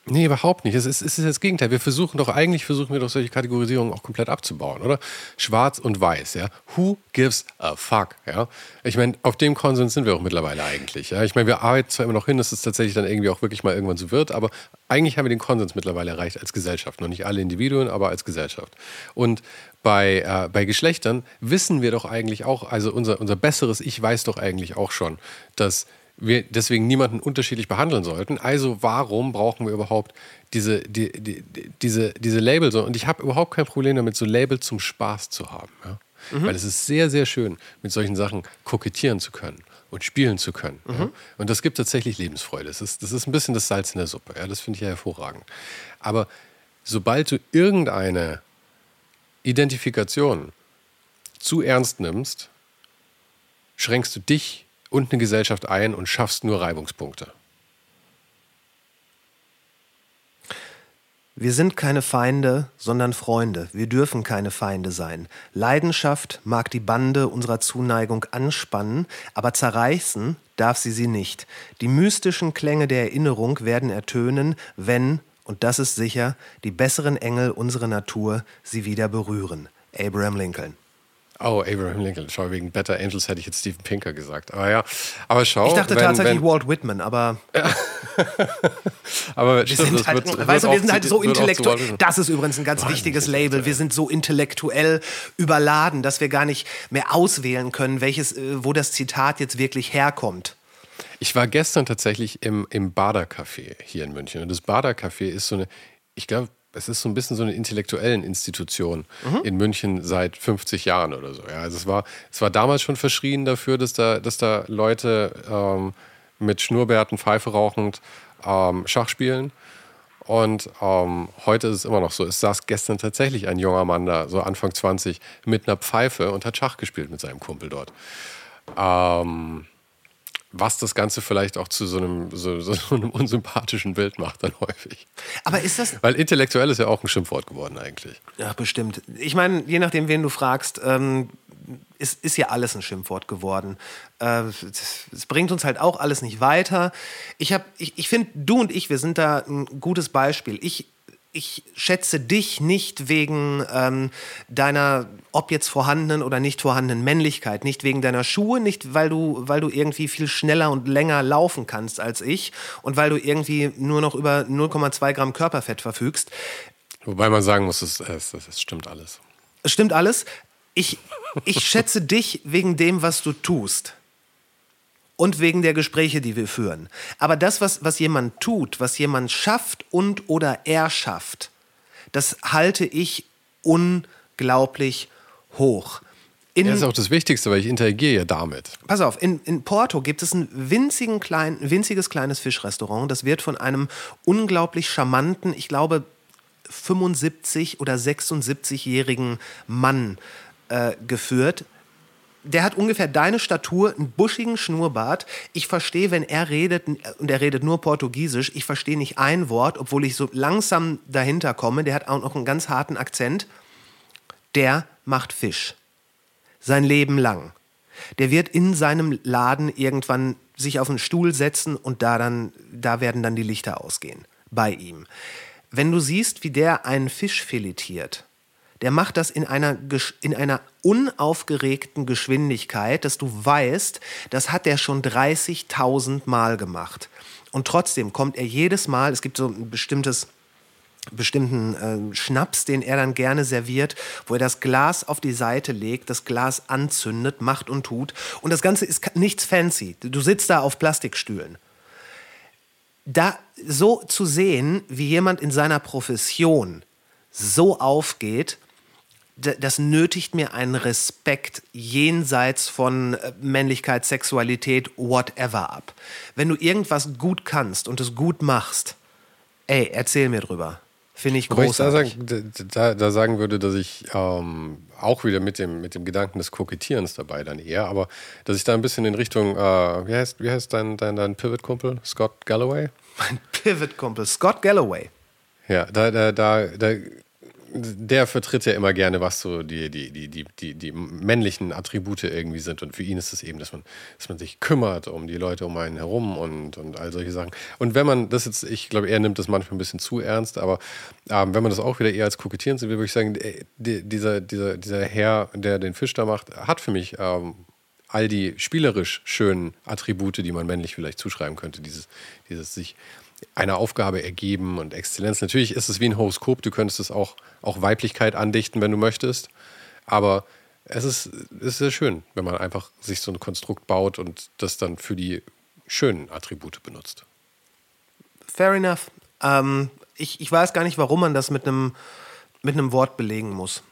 Nee, überhaupt nicht. Es ist, es ist das Gegenteil. Wir versuchen doch, eigentlich versuchen wir doch solche Kategorisierungen auch komplett abzubauen, oder? Schwarz und weiß, ja. Who gives a fuck, ja? Ich meine, auf dem Konsens sind wir auch mittlerweile eigentlich, ja. Ich meine, wir arbeiten zwar immer noch hin, dass es tatsächlich dann irgendwie auch wirklich mal irgendwann so wird, aber eigentlich haben wir den Konsens mittlerweile erreicht als Gesellschaft. Noch nicht alle Individuen, aber als Gesellschaft. Und bei, äh, bei Geschlechtern wissen wir doch eigentlich auch, also unser, unser besseres Ich weiß doch eigentlich auch schon, dass wir deswegen niemanden unterschiedlich behandeln sollten. Also warum brauchen wir überhaupt diese, die, die, diese, diese Label? So? Und ich habe überhaupt kein Problem damit, so Label zum Spaß zu haben. Ja? Mhm. Weil es ist sehr, sehr schön, mit solchen Sachen kokettieren zu können und spielen zu können. Mhm. Ja? Und das gibt tatsächlich Lebensfreude. Das ist, das ist ein bisschen das Salz in der Suppe. Ja? Das finde ich ja hervorragend. Aber sobald du irgendeine Identifikation zu ernst nimmst, schränkst du dich und eine Gesellschaft ein und schaffst nur Reibungspunkte. Wir sind keine Feinde, sondern Freunde. Wir dürfen keine Feinde sein. Leidenschaft mag die Bande unserer Zuneigung anspannen, aber zerreißen darf sie sie nicht. Die mystischen Klänge der Erinnerung werden ertönen, wenn, und das ist sicher, die besseren Engel unserer Natur sie wieder berühren. Abraham Lincoln. Oh, Abraham Lincoln. Schau, wegen Better Angels hätte ich jetzt Steven Pinker gesagt. Aber ja, aber schau. Ich dachte wenn, tatsächlich wenn, Walt Whitman, aber. (laughs) aber wir stimmt, sind halt, wird, weißt du, wir sind halt so intellektuell. Das ist übrigens ein ganz Mann, wichtiges Label. Wir sind so intellektuell überladen, dass wir gar nicht mehr auswählen können, welches, äh, wo das Zitat jetzt wirklich herkommt. Ich war gestern tatsächlich im, im Bader-Café hier in München. Und das Bader-Café ist so eine, ich glaube, es ist so ein bisschen so eine intellektuellen Institution mhm. in München seit 50 Jahren oder so. Ja, also es war, es war damals schon verschrien dafür, dass da, dass da Leute ähm, mit Schnurrbärten, Pfeife rauchend ähm, Schach spielen. Und ähm, heute ist es immer noch so. Es saß gestern tatsächlich ein junger Mann da, so Anfang 20, mit einer Pfeife und hat Schach gespielt mit seinem Kumpel dort. Ähm, was das Ganze vielleicht auch zu so einem, so, (laughs) so einem unsympathischen Bild macht dann häufig. Aber ist das... Weil intellektuell ist ja auch ein Schimpfwort geworden eigentlich. Ja, bestimmt. Ich meine, je nachdem, wen du fragst, ähm, ist, ist ja alles ein Schimpfwort geworden. Äh, es bringt uns halt auch alles nicht weiter. Ich, ich, ich finde, du und ich, wir sind da ein gutes Beispiel. Ich ich schätze dich nicht wegen ähm, deiner, ob jetzt vorhandenen oder nicht vorhandenen Männlichkeit, nicht wegen deiner Schuhe, nicht weil du, weil du irgendwie viel schneller und länger laufen kannst als ich und weil du irgendwie nur noch über 0,2 Gramm Körperfett verfügst. Wobei man sagen muss, es, es, es stimmt alles. Es stimmt alles. Ich, ich schätze dich wegen dem, was du tust und wegen der Gespräche, die wir führen. Aber das, was, was jemand tut, was jemand schafft und oder erschafft, das halte ich unglaublich hoch. In, das ist auch das Wichtigste, weil ich interagiere ja damit. Pass auf, in, in Porto gibt es ein winzigen klein, winziges kleines Fischrestaurant. Das wird von einem unglaublich charmanten, ich glaube 75 oder 76-jährigen Mann äh, geführt, der hat ungefähr deine Statur, einen buschigen Schnurrbart. Ich verstehe, wenn er redet, und er redet nur Portugiesisch, ich verstehe nicht ein Wort, obwohl ich so langsam dahinter komme. Der hat auch noch einen ganz harten Akzent. Der macht Fisch. Sein Leben lang. Der wird in seinem Laden irgendwann sich auf einen Stuhl setzen und da, dann, da werden dann die Lichter ausgehen. Bei ihm. Wenn du siehst, wie der einen Fisch filetiert, der macht das in einer, in einer unaufgeregten Geschwindigkeit, dass du weißt, das hat er schon 30.000 Mal gemacht. Und trotzdem kommt er jedes Mal, es gibt so ein bestimmtes bestimmten äh, Schnaps, den er dann gerne serviert, wo er das Glas auf die Seite legt, das Glas anzündet, macht und tut. Und das Ganze ist nichts fancy. Du sitzt da auf Plastikstühlen. Da so zu sehen, wie jemand in seiner Profession so aufgeht, das nötigt mir einen Respekt jenseits von äh, Männlichkeit, Sexualität, whatever ab. Wenn du irgendwas gut kannst und es gut machst, ey, erzähl mir drüber. Finde ich großartig. Ich da sagen, da, da sagen würde, dass ich ähm, auch wieder mit dem, mit dem Gedanken des Kokettierens dabei dann eher, aber dass ich da ein bisschen in Richtung, äh, wie heißt, wie heißt dein, dein, dein Pivot-Kumpel? Scott Galloway? Mein Pivot-Kumpel, Scott Galloway. Ja, da, da, da, da der vertritt ja immer gerne, was so die, die, die, die, die, die männlichen Attribute irgendwie sind. Und für ihn ist es eben, dass man, dass man sich kümmert um die Leute um einen herum und, und all solche Sachen. Und wenn man das jetzt, ich glaube, er nimmt das manchmal ein bisschen zu ernst, aber ähm, wenn man das auch wieder eher als kokettieren sieht, würde ich sagen, ey, die, dieser, dieser, dieser Herr, der den Fisch da macht, hat für mich ähm, all die spielerisch schönen Attribute, die man männlich vielleicht zuschreiben könnte. Dieses, dieses sich einer Aufgabe ergeben und Exzellenz. Natürlich ist es wie ein Horoskop, du könntest es auch, auch Weiblichkeit andichten, wenn du möchtest. Aber es ist, ist sehr schön, wenn man einfach sich so ein Konstrukt baut und das dann für die schönen Attribute benutzt. Fair enough. Ähm, ich, ich weiß gar nicht, warum man das mit einem mit einem Wort belegen muss.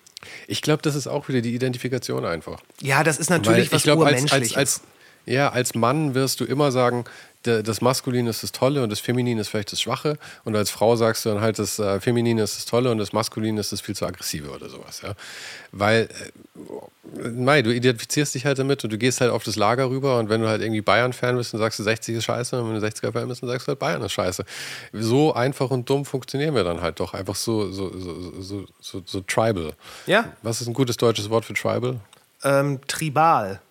Ich glaube, das ist auch wieder die Identifikation einfach. Ja, das ist natürlich Weil was ich glaube, als, als, als, ja, als Mann wirst du immer sagen, das Maskuline ist das Tolle und das Feminine ist vielleicht das Schwache. Und als Frau sagst du dann halt, das äh, Feminine ist das Tolle und das Maskuline ist das viel zu aggressive oder sowas. Ja? Weil, äh, mei, du identifizierst dich halt damit und du gehst halt auf das Lager rüber und wenn du halt irgendwie Bayern-Fan bist, dann sagst du 60 ist scheiße und wenn du 60er-Fan bist, dann sagst du halt Bayern ist scheiße. So einfach und dumm funktionieren wir dann halt doch. Einfach so, so, so, so, so, so tribal. Ja. Was ist ein gutes deutsches Wort für tribal? ähm, tribal.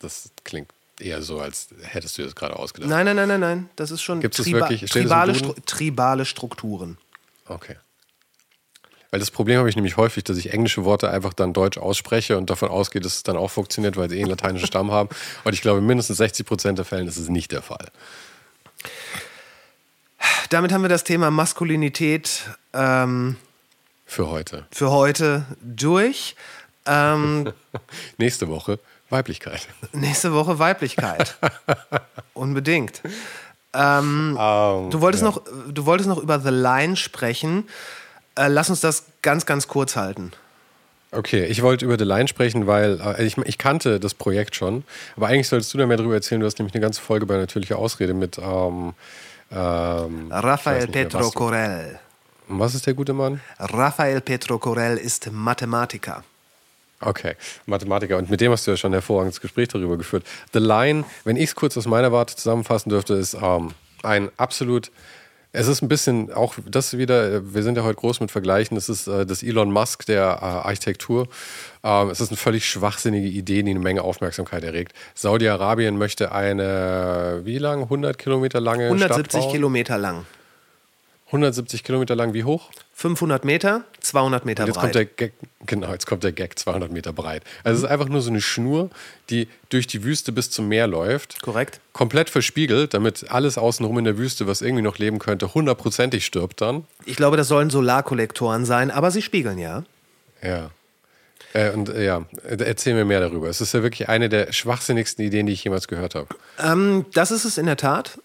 Das klingt eher so, als hättest du das gerade ausgedacht. Nein, nein, nein, nein, nein. Das ist schon Gibt's das wirklich? Tribale? Stru tribale Strukturen. Okay. Weil das Problem habe ich nämlich häufig, dass ich englische Worte einfach dann deutsch ausspreche und davon ausgehe, dass es dann auch funktioniert, weil sie eh einen lateinischen Stamm haben. Und ich glaube, in mindestens 60 Prozent der Fällen ist es nicht der Fall. Damit haben wir das Thema Maskulinität ähm, Für heute. für heute durch. Ähm, (laughs) Nächste Woche Weiblichkeit. nächste Woche Weiblichkeit. (laughs) Unbedingt. Ähm, Ähm, du, wolltest ja. noch, du wolltest noch über The Line sprechen. Äh, lass uns das ganz, ganz kurz halten. Okay, ich wollte über The Line sprechen, weil äh, ich, ich kannte das Projekt schon. Aber eigentlich solltest du da mehr darüber erzählen. Du hast nämlich eine ganze Folge bei Natürliche Ausrede mit ähm, ähm, Raphael Petro was- Corell. Was ist der gute Mann? Raphael Petro Corell ist Mathematiker. Okay, Mathematiker. Und mit dem hast du ja schon ein hervorragendes Gespräch darüber geführt. The Line, wenn ich es kurz aus meiner Warte zusammenfassen dürfte, ist ähm, ein absolut. Es ist ein bisschen auch das wieder, äh, wir sind ja heute groß mit Vergleichen, es ist äh, das Elon Musk der äh, Architektur. Ähm, es ist eine völlig schwachsinnige Idee, die eine Menge Aufmerksamkeit erregt. Saudi-Arabien möchte eine, wie lang? 100 Kilometer lange 170 Stadt bauen? Kilometer lang. 170 Kilometer lang, wie hoch? 500 Meter, 200 Meter Und jetzt breit. kommt der Gag, genau, jetzt kommt der Gag 200 Meter breit. Also es ist einfach nur so eine Schnur, die durch die Wüste bis zum Meer läuft. Korrekt. Komplett verspiegelt, damit alles außenrum in der Wüste, was irgendwie noch leben könnte, hundertprozentig stirbt dann. Ich glaube, das sollen Solarkollektoren sein, aber sie spiegeln ja. Ja. Äh, und äh, ja, äh, erzähl mir mehr darüber. Es ist ja wirklich eine der schwachsinnigsten Ideen, die ich jemals gehört habe. Ähm, das ist es in der Tat.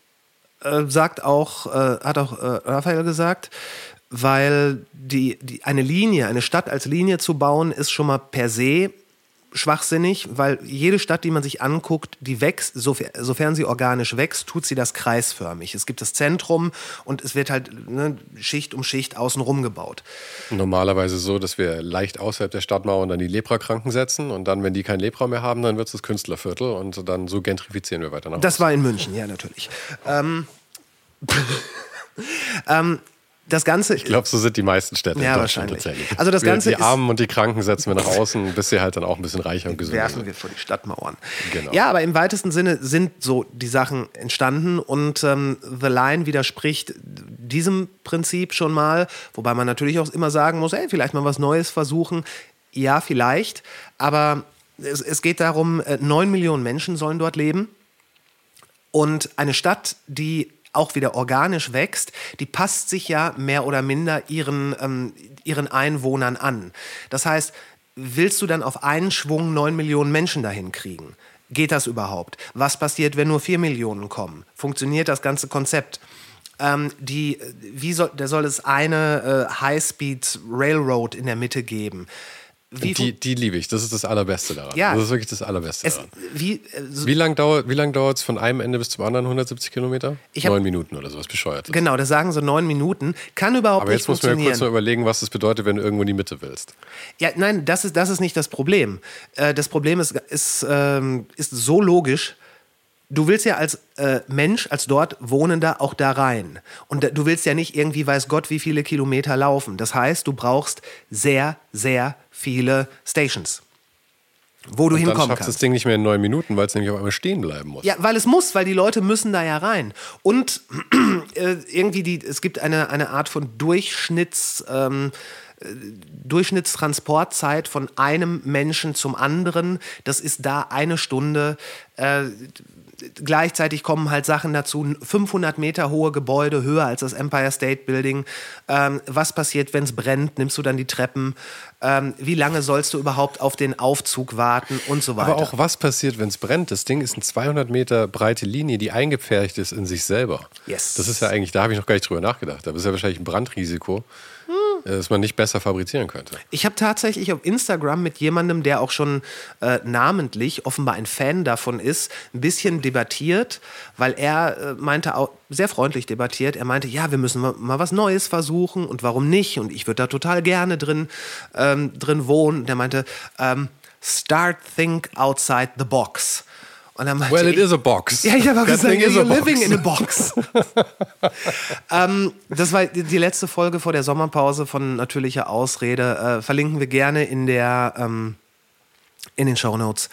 Äh, sagt auch, äh, hat auch äh, Raphael gesagt, weil die, die, eine Linie, eine Stadt als Linie zu bauen, ist schon mal per se schwachsinnig, weil jede Stadt, die man sich anguckt, die wächst, sofern, sie organisch wächst, tut sie das kreisförmig. Es gibt das Zentrum und es wird halt ne, Schicht um Schicht außenrum gebaut. Normalerweise so, dass wir leicht außerhalb der Stadtmauern dann die Leprakranken setzen und dann, wenn die kein Lepra mehr haben, dann wird es das Künstlerviertel und dann so gentrifizieren wir weiter nach Das war in München, ja, natürlich. Ähm, (laughs) ähm, das Ganze. Ich glaube, so sind die meisten Städte Ja, in Deutschland wahrscheinlich. tatsächlich. Also das wir, Ganze die ist- Armen und die Kranken setzen wir nach außen, bis sie halt dann auch ein bisschen reicher und gesünder werfen sind. wir vor die Stadtmauern. Genau. Ja, aber im weitesten Sinne sind so die Sachen entstanden und ähm, The Line widerspricht diesem Prinzip schon mal, wobei man natürlich auch immer sagen muss, ey, vielleicht mal was Neues versuchen. Ja, vielleicht, aber es, es geht darum, äh, neun Millionen Menschen sollen dort leben. Und eine Stadt, die auch wieder organisch wächst, die passt sich ja mehr oder minder ihren, ähm, ihren Einwohnern an. Das heißt, willst du dann auf einen Schwung neun Millionen Menschen dahin kriegen? Geht das überhaupt? Was passiert, wenn nur vier Millionen kommen? Funktioniert das ganze Konzept? Ähm, die, wie soll, da soll es eine äh, High-Speed Railroad in der Mitte geben. Wie Die, die liebe ich. Das ist das Allerbeste daran. Ja. Das ist wirklich das Allerbeste es, daran. wie, äh, so, Wie lange dauert wie lang es von einem Ende bis zum anderen 170 Kilometer? Hab- Neun Minuten oder sowas bescheuert. genau, das sagen so neun Minuten. Kann überhaupt Aber nicht jetzt muss man ja funktionieren. kurz mal überlegen, was das bedeutet, wenn du irgendwo in die Mitte willst. Ja, nein, das ist, das ist nicht das Problem. Äh, das Problem ist, ist, ähm, ist so logisch, du willst ja als äh, Mensch, als dort Wohnender auch da rein. Und du willst ja nicht irgendwie, weiß Gott, wie viele Kilometer laufen. Das heißt, du brauchst sehr, sehr viele Stations wo du und hinkommen dann schafft kannst. das Ding nicht mehr in neun Minuten, weil es nämlich auf einmal stehen bleiben muss. Ja, weil es muss, weil die Leute müssen da ja rein. Und (clears throat) äh, irgendwie die, es gibt eine, eine Art von Durchschnitts, ähm, äh, Durchschnittstransportzeit von einem Menschen zum anderen. Das ist da eine Stunde. Äh, gleichzeitig kommen halt Sachen dazu, 500 Meter hohe Gebäude, höher als das Empire State Building. Ähm, was passiert, wenn es brennt? Nimmst du dann die Treppen? Ähm, wie lange sollst du überhaupt auf den Aufzug warten und so weiter? Aber auch was passiert, wenn es brennt? Das Ding ist eine 200 Meter breite Linie, die eingepfercht ist in sich selber. Yes. Das ist ja eigentlich, da habe ich noch gar nicht drüber nachgedacht. Da ist ja wahrscheinlich ein Brandrisiko. Hm. das man nicht besser fabrizieren könnte. Ich habe tatsächlich auf Instagram mit jemandem, der auch schon äh, namentlich offenbar ein Fan davon ist, ein bisschen debattiert, weil er äh, meinte auch sehr freundlich debattiert. Er meinte, ja, wir müssen mal, mal was Neues versuchen und warum nicht? Und ich würde da total gerne drin, ähm, drin wohnen. Der meinte, ähm, start think outside the box. Well, it is a box. Ja, ich habe auch gesagt, you're living box. in a box. (laughs) ähm, das war die letzte Folge vor der Sommerpause von Natürlicher Ausrede. Äh, verlinken wir gerne in, der, ähm, in den Show Notes.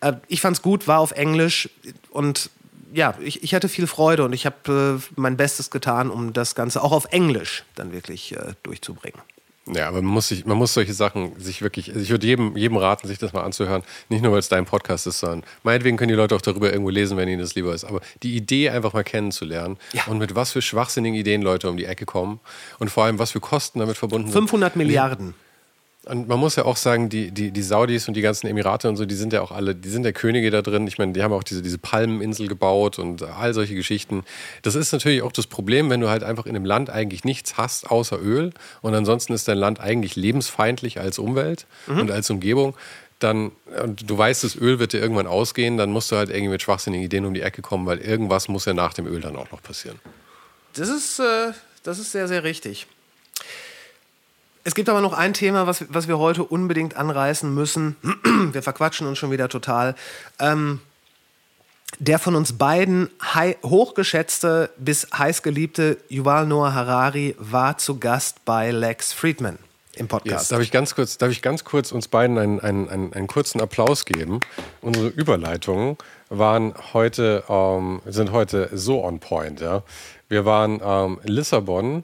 Äh, ich fand's gut, war auf Englisch und ja, ich, ich hatte viel Freude und ich habe äh, mein Bestes getan, um das Ganze auch auf Englisch dann wirklich äh, durchzubringen. Ja, aber man muss, sich, man muss solche Sachen sich wirklich, also ich würde jedem, jedem raten, sich das mal anzuhören. Nicht nur, weil es dein Podcast ist, sondern meinetwegen können die Leute auch darüber irgendwo lesen, wenn ihnen das lieber ist. Aber die Idee einfach mal kennenzulernen ja. und mit was für schwachsinnigen Ideen Leute um die Ecke kommen und vor allem, was für Kosten damit verbunden 500 sind. 500 Milliarden. Und man muss ja auch sagen, die, die, die Saudis und die ganzen Emirate und so, die sind ja auch alle, die sind ja Könige da drin. Ich meine, die haben auch diese, diese Palmeninsel gebaut und all solche Geschichten. Das ist natürlich auch das Problem, wenn du halt einfach in einem Land eigentlich nichts hast außer Öl und ansonsten ist dein Land eigentlich lebensfeindlich als Umwelt mhm. und als Umgebung. Dann, und du weißt, das Öl wird dir irgendwann ausgehen, dann musst du halt irgendwie mit schwachsinnigen Ideen um die Ecke kommen, weil irgendwas muss ja nach dem Öl dann auch noch passieren. Das ist, äh, das ist sehr, sehr richtig. Es gibt aber noch ein Thema, was, was wir heute unbedingt anreißen müssen. (clears throat) wir verquatschen uns schon wieder total. Ähm, der von uns beiden hochgeschätzte bis heißgeliebte Yuval Noah Harari war zu Gast bei Lex Friedman im Podcast. Yes, darf, ich ganz kurz, darf ich ganz kurz uns beiden einen, einen, einen, einen kurzen Applaus geben? Unsere Überleitungen waren heute, ähm, sind heute so on point. Ja? Wir waren ähm, Lissabon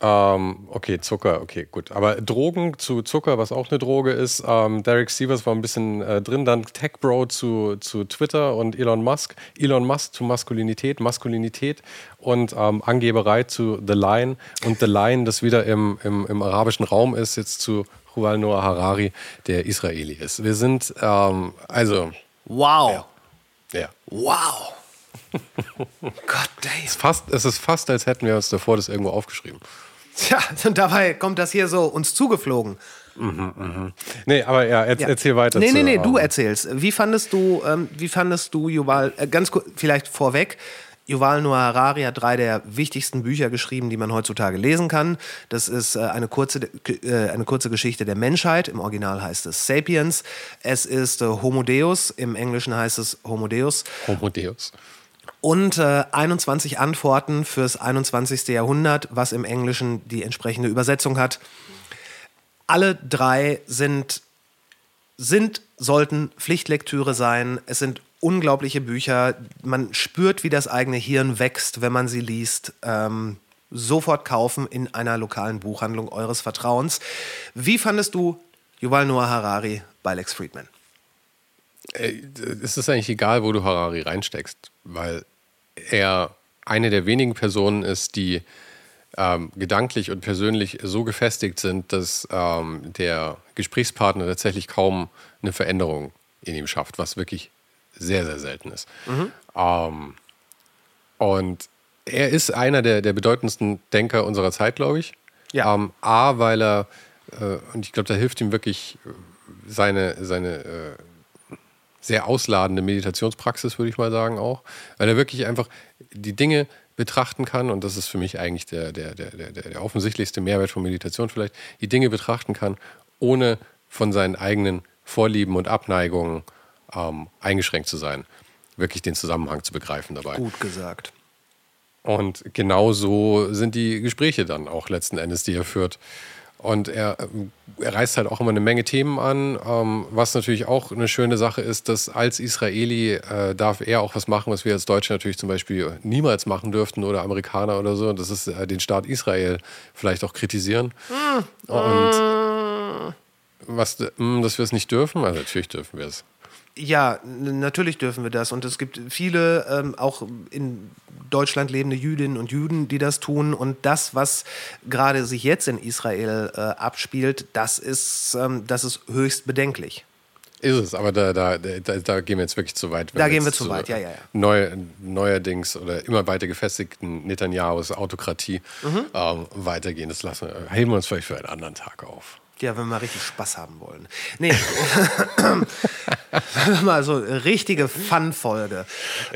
ähm, okay, Zucker, okay, gut. Aber Drogen zu Zucker, was auch eine Droge ist. Ähm, Derek Sievers war ein bisschen äh, drin. Dann Tech Bro zu, zu Twitter und Elon Musk. Elon Musk zu Maskulinität, Maskulinität und ähm, Angeberei zu The Line. Und The Line, das wieder im, im, im arabischen Raum ist, jetzt zu Yuval Noah Harari, der Israeli ist. Wir sind, ähm, also. Wow. Ja. ja. Wow. (laughs) Gott damn. Es ist, fast, es ist fast, als hätten wir uns davor das irgendwo aufgeschrieben. Tja, und (laughs) dabei kommt das hier so uns zugeflogen. Mhm, mh. Nee, aber ja, erz, ja. erzähl weiter. Nee, nee, nee, du erzählst. Wie fandest du, ähm, wie fandest du Yuval, äh, ganz kurz, vielleicht vorweg, Yuval Noah Harari hat drei der wichtigsten Bücher geschrieben, die man heutzutage lesen kann. Das ist äh, eine, kurze, äh, eine kurze Geschichte der Menschheit. Im Original heißt es Sapiens. Es ist äh, Homo Deus. Im Englischen heißt es Homo Deus. Homo Deus und äh, 21 Antworten fürs 21. Jahrhundert, was im Englischen die entsprechende Übersetzung hat. Alle drei sind, sind, sollten Pflichtlektüre sein. Es sind unglaubliche Bücher. Man spürt, wie das eigene Hirn wächst, wenn man sie liest. Ähm, sofort kaufen in einer lokalen Buchhandlung eures Vertrauens. Wie fandest du Yuval Noah Harari bei Lex Friedman? Äh, es ist eigentlich egal, wo du Harari reinsteckst, weil er eine der wenigen Personen ist, die ähm, gedanklich und persönlich so gefestigt sind, dass ähm, der Gesprächspartner tatsächlich kaum eine Veränderung in ihm schafft, was wirklich sehr, sehr selten ist. Mhm. Ähm, und er ist einer der, der bedeutendsten Denker unserer Zeit, glaube ich. Ja. Ähm, A, weil er, äh, und ich glaube, da hilft ihm wirklich seine, seine äh, sehr ausladende Meditationspraxis, würde ich mal sagen, auch. Weil er wirklich einfach die Dinge betrachten kann, und das ist für mich eigentlich der, der, der, der, der offensichtlichste Mehrwert von Meditation vielleicht, die Dinge betrachten kann, ohne von seinen eigenen Vorlieben und Abneigungen ähm, eingeschränkt zu sein. wirklich den Zusammenhang zu begreifen dabei. Gut gesagt. Und genau so sind die Gespräche dann auch letzten Endes, die er führt. Und er, er reißt halt auch immer eine Menge Themen an, ähm, was natürlich auch eine schöne Sache ist, dass als Israeli äh, darf er auch was machen, was wir als Deutsche natürlich zum Beispiel niemals machen dürften oder Amerikaner oder so. Und das ist äh, den Staat Israel vielleicht auch kritisieren. Und was, mh, dass wir es nicht dürfen? Also natürlich dürfen wir es. Ja, natürlich dürfen wir das. Und es gibt viele, ähm, auch in Deutschland lebende Jüdinnen und Juden, die das tun. Und das, was gerade sich jetzt in Israel äh, abspielt, das ist, ähm, das ist höchst bedenklich. Ist es, aber da, da, da, da gehen wir jetzt wirklich zu weit. Da gehen wir jetzt zu weit, ja, ja, ja. Neu, neuerdings oder immer weiter gefestigten Netanyahus Autokratie Mhm. ähm, weitergehen. Das lassen heben wir uns vielleicht für einen anderen Tag auf. Ja, wenn wir mal richtig Spaß haben wollen. Nee, (laughs) mal so richtige Fun-Folge.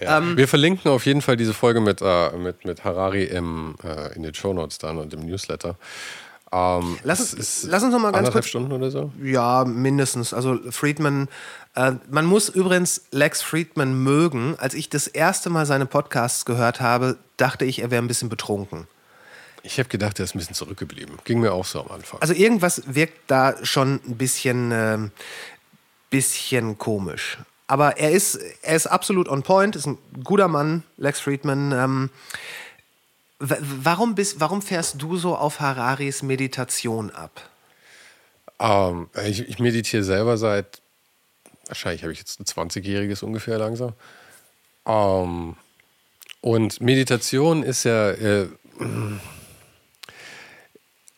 Ja. Ähm, wir verlinken auf jeden Fall diese Folge mit, äh, mit, mit Harari im, äh, in den Shownotes dann und im Newsletter. Ähm, Lass uns- lass uns noch mal ganz kurz- Stunden oder so. Ja, mindestens. Also Friedman, äh, man muss übrigens Lex Friedman mögen. Als ich das erste Mal seine Podcasts gehört habe, dachte ich, er wäre ein bisschen betrunken. Ich habe gedacht, er ist ein bisschen zurückgeblieben. Ging mir auch so am Anfang. Also irgendwas wirkt da schon ein bisschen, ähm, bisschen komisch. Aber er ist, er ist absolut on point, ist ein guter Mann, Lex Friedman. Ähm, wa- warum, bist, warum fährst du so auf Hararis Meditation ab? Ähm, ich, ich meditiere selber seit, wahrscheinlich habe ich jetzt ein 20-jähriges ungefähr langsam. Ähm, und Meditation ist ja, äh,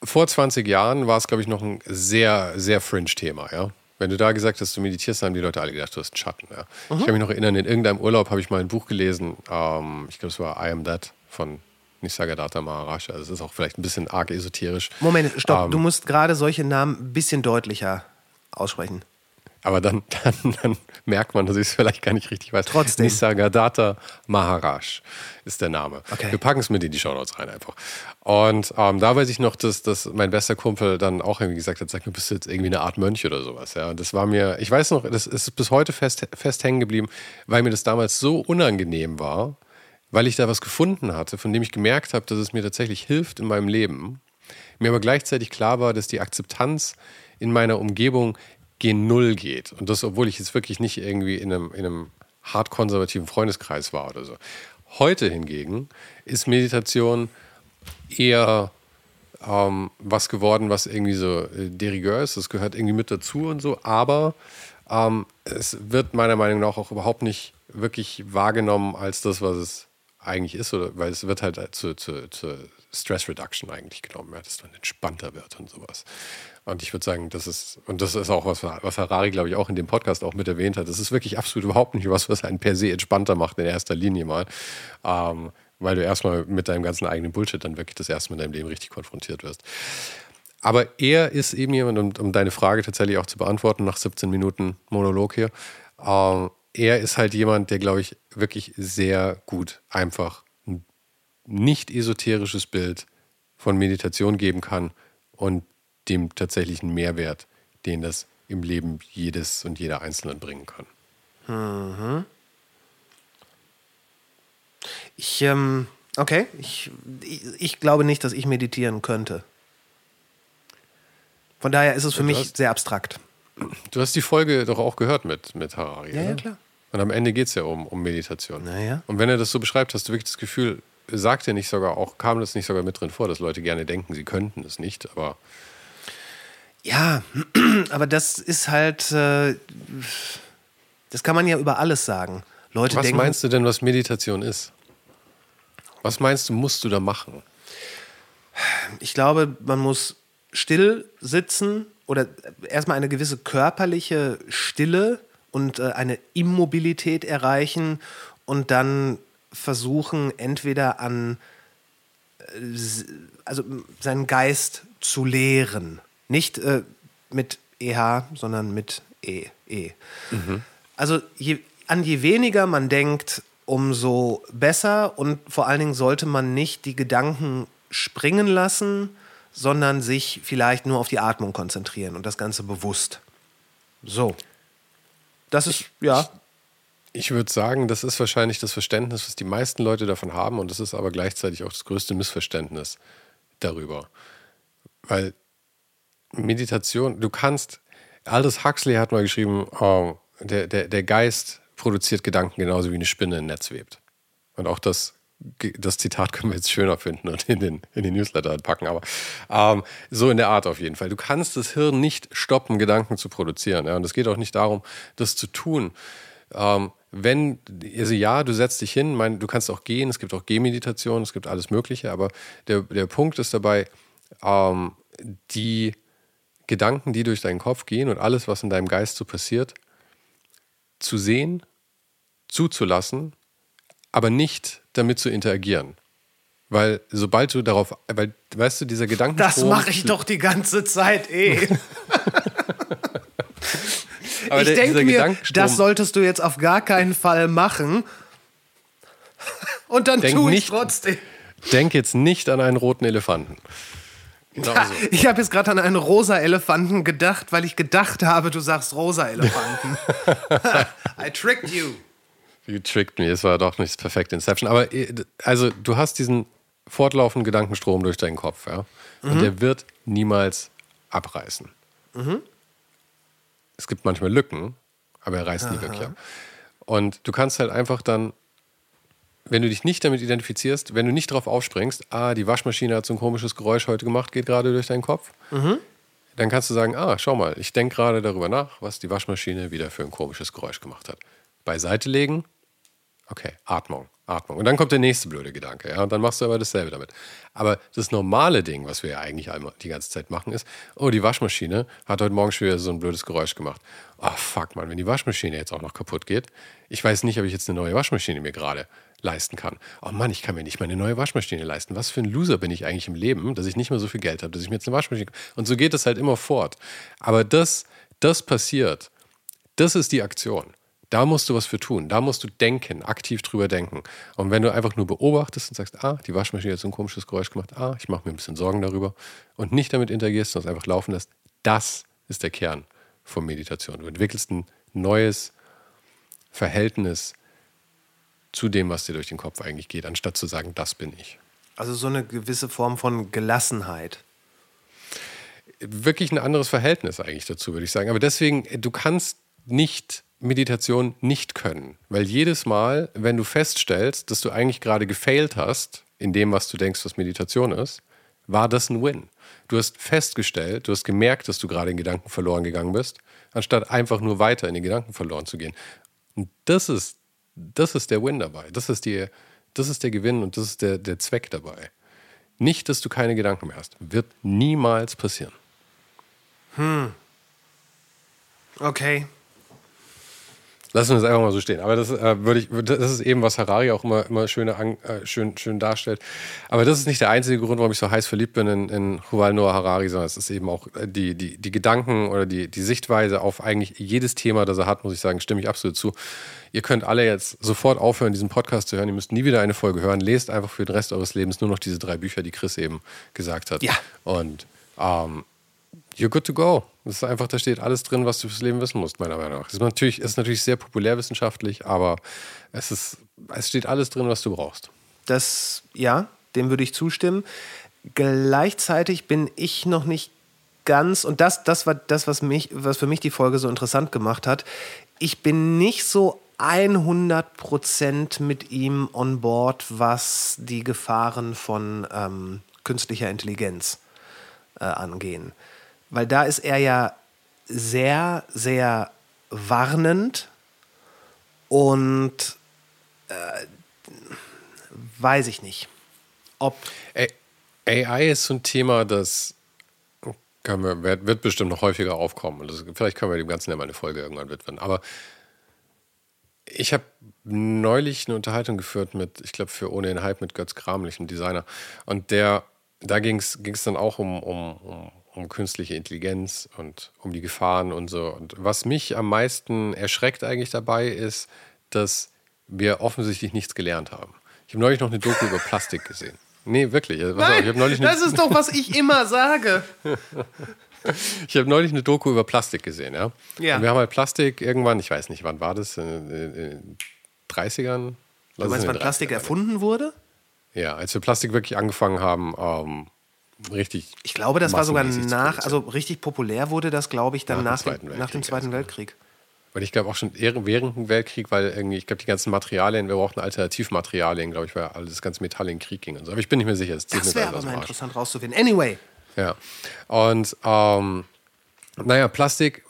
vor 20 Jahren war es, glaube ich, noch ein sehr, sehr Fringe-Thema, ja. Wenn du da gesagt hast, du meditierst, dann haben die Leute alle gedacht, du hast einen Schatten. Ja. Ich kann mich noch erinnern, in irgendeinem Urlaub habe ich mal ein Buch gelesen, ähm, ich glaube, es war I Am That von Nisargadatta Maharaj. Also es ist auch vielleicht ein bisschen arg esoterisch. Moment, stopp, Ähm, du musst gerade solche Namen ein bisschen deutlicher aussprechen. Aber dann, (laughs) dann, dann merkt man, dass ich es vielleicht gar nicht richtig weiß. Trotzdem. Nisargadatta Maharaj ist der Name. Okay. Wir packen es mit in die Shownotes rein einfach. Und ähm, da weiß ich noch, dass, dass mein bester Kumpel dann auch irgendwie gesagt hat, sag mir, bist du jetzt irgendwie eine Art Mönch oder sowas. Ja? Und das war mir, ich weiß noch, das ist bis heute fest, fest hängen geblieben, weil mir das damals so unangenehm war, weil ich da was gefunden hatte, von dem ich gemerkt habe, dass es mir tatsächlich hilft in meinem Leben. Mir aber gleichzeitig klar war, dass die Akzeptanz in meiner Umgebung gen Null geht. Und das, obwohl ich jetzt wirklich nicht irgendwie in einem, in einem hart konservativen Freundeskreis war oder so. Heute hingegen ist Meditation eher ähm, was geworden, was irgendwie so äh, derigueur ist. Das gehört irgendwie mit dazu und so. Aber ähm, es wird meiner Meinung nach auch überhaupt nicht wirklich wahrgenommen als das, was es eigentlich ist. Oder, weil es wird halt zu, zu, zu Stress Reduction eigentlich genommen, ja, dass man entspannter wird und sowas. Und ich würde sagen, das ist, und das ist auch was, was Harari, glaube ich, auch in dem Podcast auch mit erwähnt hat. Das ist wirklich absolut überhaupt nicht was, was einen per se entspannter macht in erster Linie mal. Ähm, weil du erstmal mit deinem ganzen eigenen Bullshit dann wirklich das erste Mal in deinem Leben richtig konfrontiert wirst. Aber er ist eben jemand, um, um deine Frage tatsächlich auch zu beantworten, nach 17 Minuten Monolog hier, ähm, er ist halt jemand, der, glaube ich, wirklich sehr gut einfach ein nicht esoterisches Bild von Meditation geben kann und dem tatsächlichen Mehrwert, den das im Leben jedes und jeder Einzelnen bringen kann. Ich, ähm, okay, ich, ich, ich glaube nicht, dass ich meditieren könnte. Von daher ist es für du mich hast- sehr abstrakt. Du hast die Folge doch auch gehört mit, mit Harari. Ja, ja, klar. Und am Ende geht es ja um, um Meditation. Na ja. Und wenn er das so beschreibt, hast du wirklich das Gefühl, sagt er nicht sogar auch, kam das nicht sogar mit drin vor, dass Leute gerne denken, sie könnten es nicht, aber Ja, (clears throat) aber das ist halt, äh, das kann man ja über alles sagen. Leute was denken, meinst du denn, was Meditation ist? Was meinst du, musst du da machen? ich glaube, man muss still sitzen oder erstmal eine gewisse körperliche Stille und äh, eine Immobilität erreichen und dann versuchen, entweder an, äh, also seinen Geist zu lehren. Nicht äh, mit EH, sondern mit E. e. Also je, an je weniger man denkt, umso besser und vor allen Dingen sollte man nicht die Gedanken springen lassen, sondern sich vielleicht nur auf die Atmung konzentrieren und das Ganze bewusst. So. Das ist, ja. Ich würde sagen, das ist wahrscheinlich das Verständnis, was die meisten Leute davon haben, und das ist aber gleichzeitig auch das größte Missverständnis darüber. Weil Meditation, du kannst, Aldous Huxley hat mal geschrieben, oh, der, der, der Geist produziert Gedanken genauso wie eine Spinne ein Netz webt. Und auch das, das Zitat können wir jetzt schöner finden und in den, in den Newsletter packen, aber ähm, so in der Art auf jeden Fall. Du kannst das Hirn nicht stoppen, Gedanken zu produzieren. Ja? Und es geht auch nicht darum, das zu tun. Ähm, wenn, also ja, du setzt dich hin, mein, du kannst auch gehen, es gibt auch Gehmeditation, es gibt alles Mögliche, aber der, der Punkt ist dabei, ähm, die Gedanken, die durch deinen Kopf gehen und alles, was in deinem Geist so passiert, zu sehen, zuzulassen, aber nicht damit zu interagieren. Weil sobald du darauf, weil, weißt du, dieser Gedanken. Das mache ich doch die ganze Zeit eh. (laughs) Aber ich denke mir, das solltest du jetzt auf gar keinen Fall machen. Und dann denk tue ich nicht, trotzdem. Denk jetzt nicht an einen roten Elefanten. Genau so. Ich habe jetzt gerade an einen rosa Elefanten gedacht, weil ich gedacht habe, du sagst rosa Elefanten. (laughs) I tricked you. You tricked me. Es war doch nicht das perfekte Inception. Aber äh, also, du hast diesen fortlaufenden Gedankenstrom durch deinen Kopf, ja. Und mhm. der wird niemals abreißen. Mhm. Es gibt manchmal Lücken, aber er reißt Aha. nie weg, ja. Und du kannst halt einfach dann, wenn du dich nicht damit identifizierst, wenn du nicht darauf aufspringst, ah, die Waschmaschine hat so ein komisches Geräusch heute gemacht, geht gerade durch deinen Kopf, mhm. dann kannst du sagen, ah, schau mal, ich denke gerade darüber nach, was die Waschmaschine wieder für ein komisches Geräusch gemacht hat. Beiseite legen, okay, Atmung. Atmung. Und dann kommt der nächste blöde Gedanke, ja, und dann machst du aber dasselbe damit. Aber das normale Ding, was wir ja eigentlich die ganze Zeit machen, ist, oh, die Waschmaschine hat heute Morgen schon wieder so ein blödes Geräusch gemacht. Oh, fuck, man, wenn die Waschmaschine jetzt auch noch kaputt geht, ich weiß nicht, ob ich jetzt eine neue Waschmaschine mir gerade leisten kann. Oh Mann, ich kann mir nicht mal eine neue Waschmaschine leisten. Was für ein Loser bin ich eigentlich im Leben, dass ich nicht mehr so viel Geld habe, dass ich mir jetzt eine Waschmaschine. Und so geht es halt immer fort. Aber das, das passiert. Das ist die Aktion. Da musst du was für tun. Da musst du denken, aktiv drüber denken. Und wenn du einfach nur beobachtest und sagst, ah, die Waschmaschine hat so ein komisches Geräusch gemacht, ah, ich mache mir ein bisschen Sorgen darüber und nicht damit interagierst, sondern es einfach laufen lässt, das ist der Kern von Meditation. Du entwickelst ein neues Verhältnis zu dem, was dir durch den Kopf eigentlich geht, anstatt zu sagen, das bin ich. Also so eine gewisse Form von Gelassenheit. Wirklich ein anderes Verhältnis eigentlich dazu, würde ich sagen. Aber deswegen, du kannst nicht Meditation nicht können. Weil jedes Mal, wenn du feststellst, dass du eigentlich gerade gefailt hast, in dem, was du denkst, was Meditation ist, war das ein Win. Du hast festgestellt, du hast gemerkt, dass du gerade in Gedanken verloren gegangen bist, anstatt einfach nur weiter in den Gedanken verloren zu gehen. Und das ist, das ist der Win dabei. Das ist, die, das ist der Gewinn und das ist der, der Zweck dabei. Nicht, dass du keine Gedanken mehr hast. Wird niemals passieren. Hm. Okay. Lassen wir es einfach mal so stehen. Aber das, äh, würde ich, das ist eben, was Harari auch immer, immer schön, äh, schön, schön darstellt. Aber das ist nicht der einzige Grund, warum ich so heiß verliebt bin in, in Yuval Noah Harari, sondern es ist eben auch äh, die, die, die Gedanken oder die, die Sichtweise auf eigentlich jedes Thema, das er hat, muss ich sagen, stimme ich absolut zu. Ihr könnt alle jetzt sofort aufhören, diesen Podcast zu hören. Ihr müsst nie wieder eine Folge hören. Lest einfach für den Rest eures Lebens nur noch diese drei Bücher, die Chris eben gesagt hat. Ja. Und ähm, you're good to go. Das ist einfach, da steht alles drin, was du fürs Leben wissen musst, meiner Meinung nach. Es ist natürlich, ist natürlich sehr populärwissenschaftlich, aber es, ist, es steht alles drin, was du brauchst. Das, ja, dem würde ich zustimmen. Gleichzeitig bin ich noch nicht ganz, und das, das war das, was, mich, was für mich die Folge so interessant gemacht hat. Ich bin nicht so 100% mit ihm on board, was die Gefahren von ähm, künstlicher Intelligenz äh, angehen. Weil da ist er ja sehr, sehr warnend und äh, weiß ich nicht, ob. AI ist so ein Thema, das wir, wird bestimmt noch häufiger aufkommen. Das, vielleicht können wir dem Ganzen ja mal eine Folge irgendwann widmen. Aber ich habe neulich eine Unterhaltung geführt mit, ich glaube, für Ohne den Hype mit Götz Kramlich, einem Designer. Und der, da ging es dann auch um, um, um um künstliche Intelligenz und um die Gefahren und so. Und was mich am meisten erschreckt eigentlich dabei ist, dass wir offensichtlich nichts gelernt haben. Ich habe neulich noch eine Doku über Plastik gesehen. Nee, wirklich. Also, Nein, auf, ich das ist doch, was ich immer sage. (laughs) ich habe neulich eine Doku über Plastik gesehen, ja. Ja. Und wir haben halt Plastik irgendwann, ich weiß nicht, wann war das? In den 30ern? Du meinst, wann Plastik erfunden wurde? Ja, als wir Plastik wirklich angefangen haben, ähm, richtig. Ich glaube, das war sogar nach, also richtig populär wurde das, glaube ich, dann Nach nach, dem Zweiten dem, Weltkrieg nach dem Zweiten. Weltkrieg. Weil ich glaube auch schon während dem Weltkrieg, weil irgendwie, ich glaube, die ganzen Materialien, wir brauchten Alternativmaterialien, glaube ich, weil alles das ganze Metall in den Krieg ging und so. Aber ich bin nicht mehr sicher. Das, Das wäre aber mal interessant rauszufinden. Anyway, Ja. Und ähm, naja, Plastik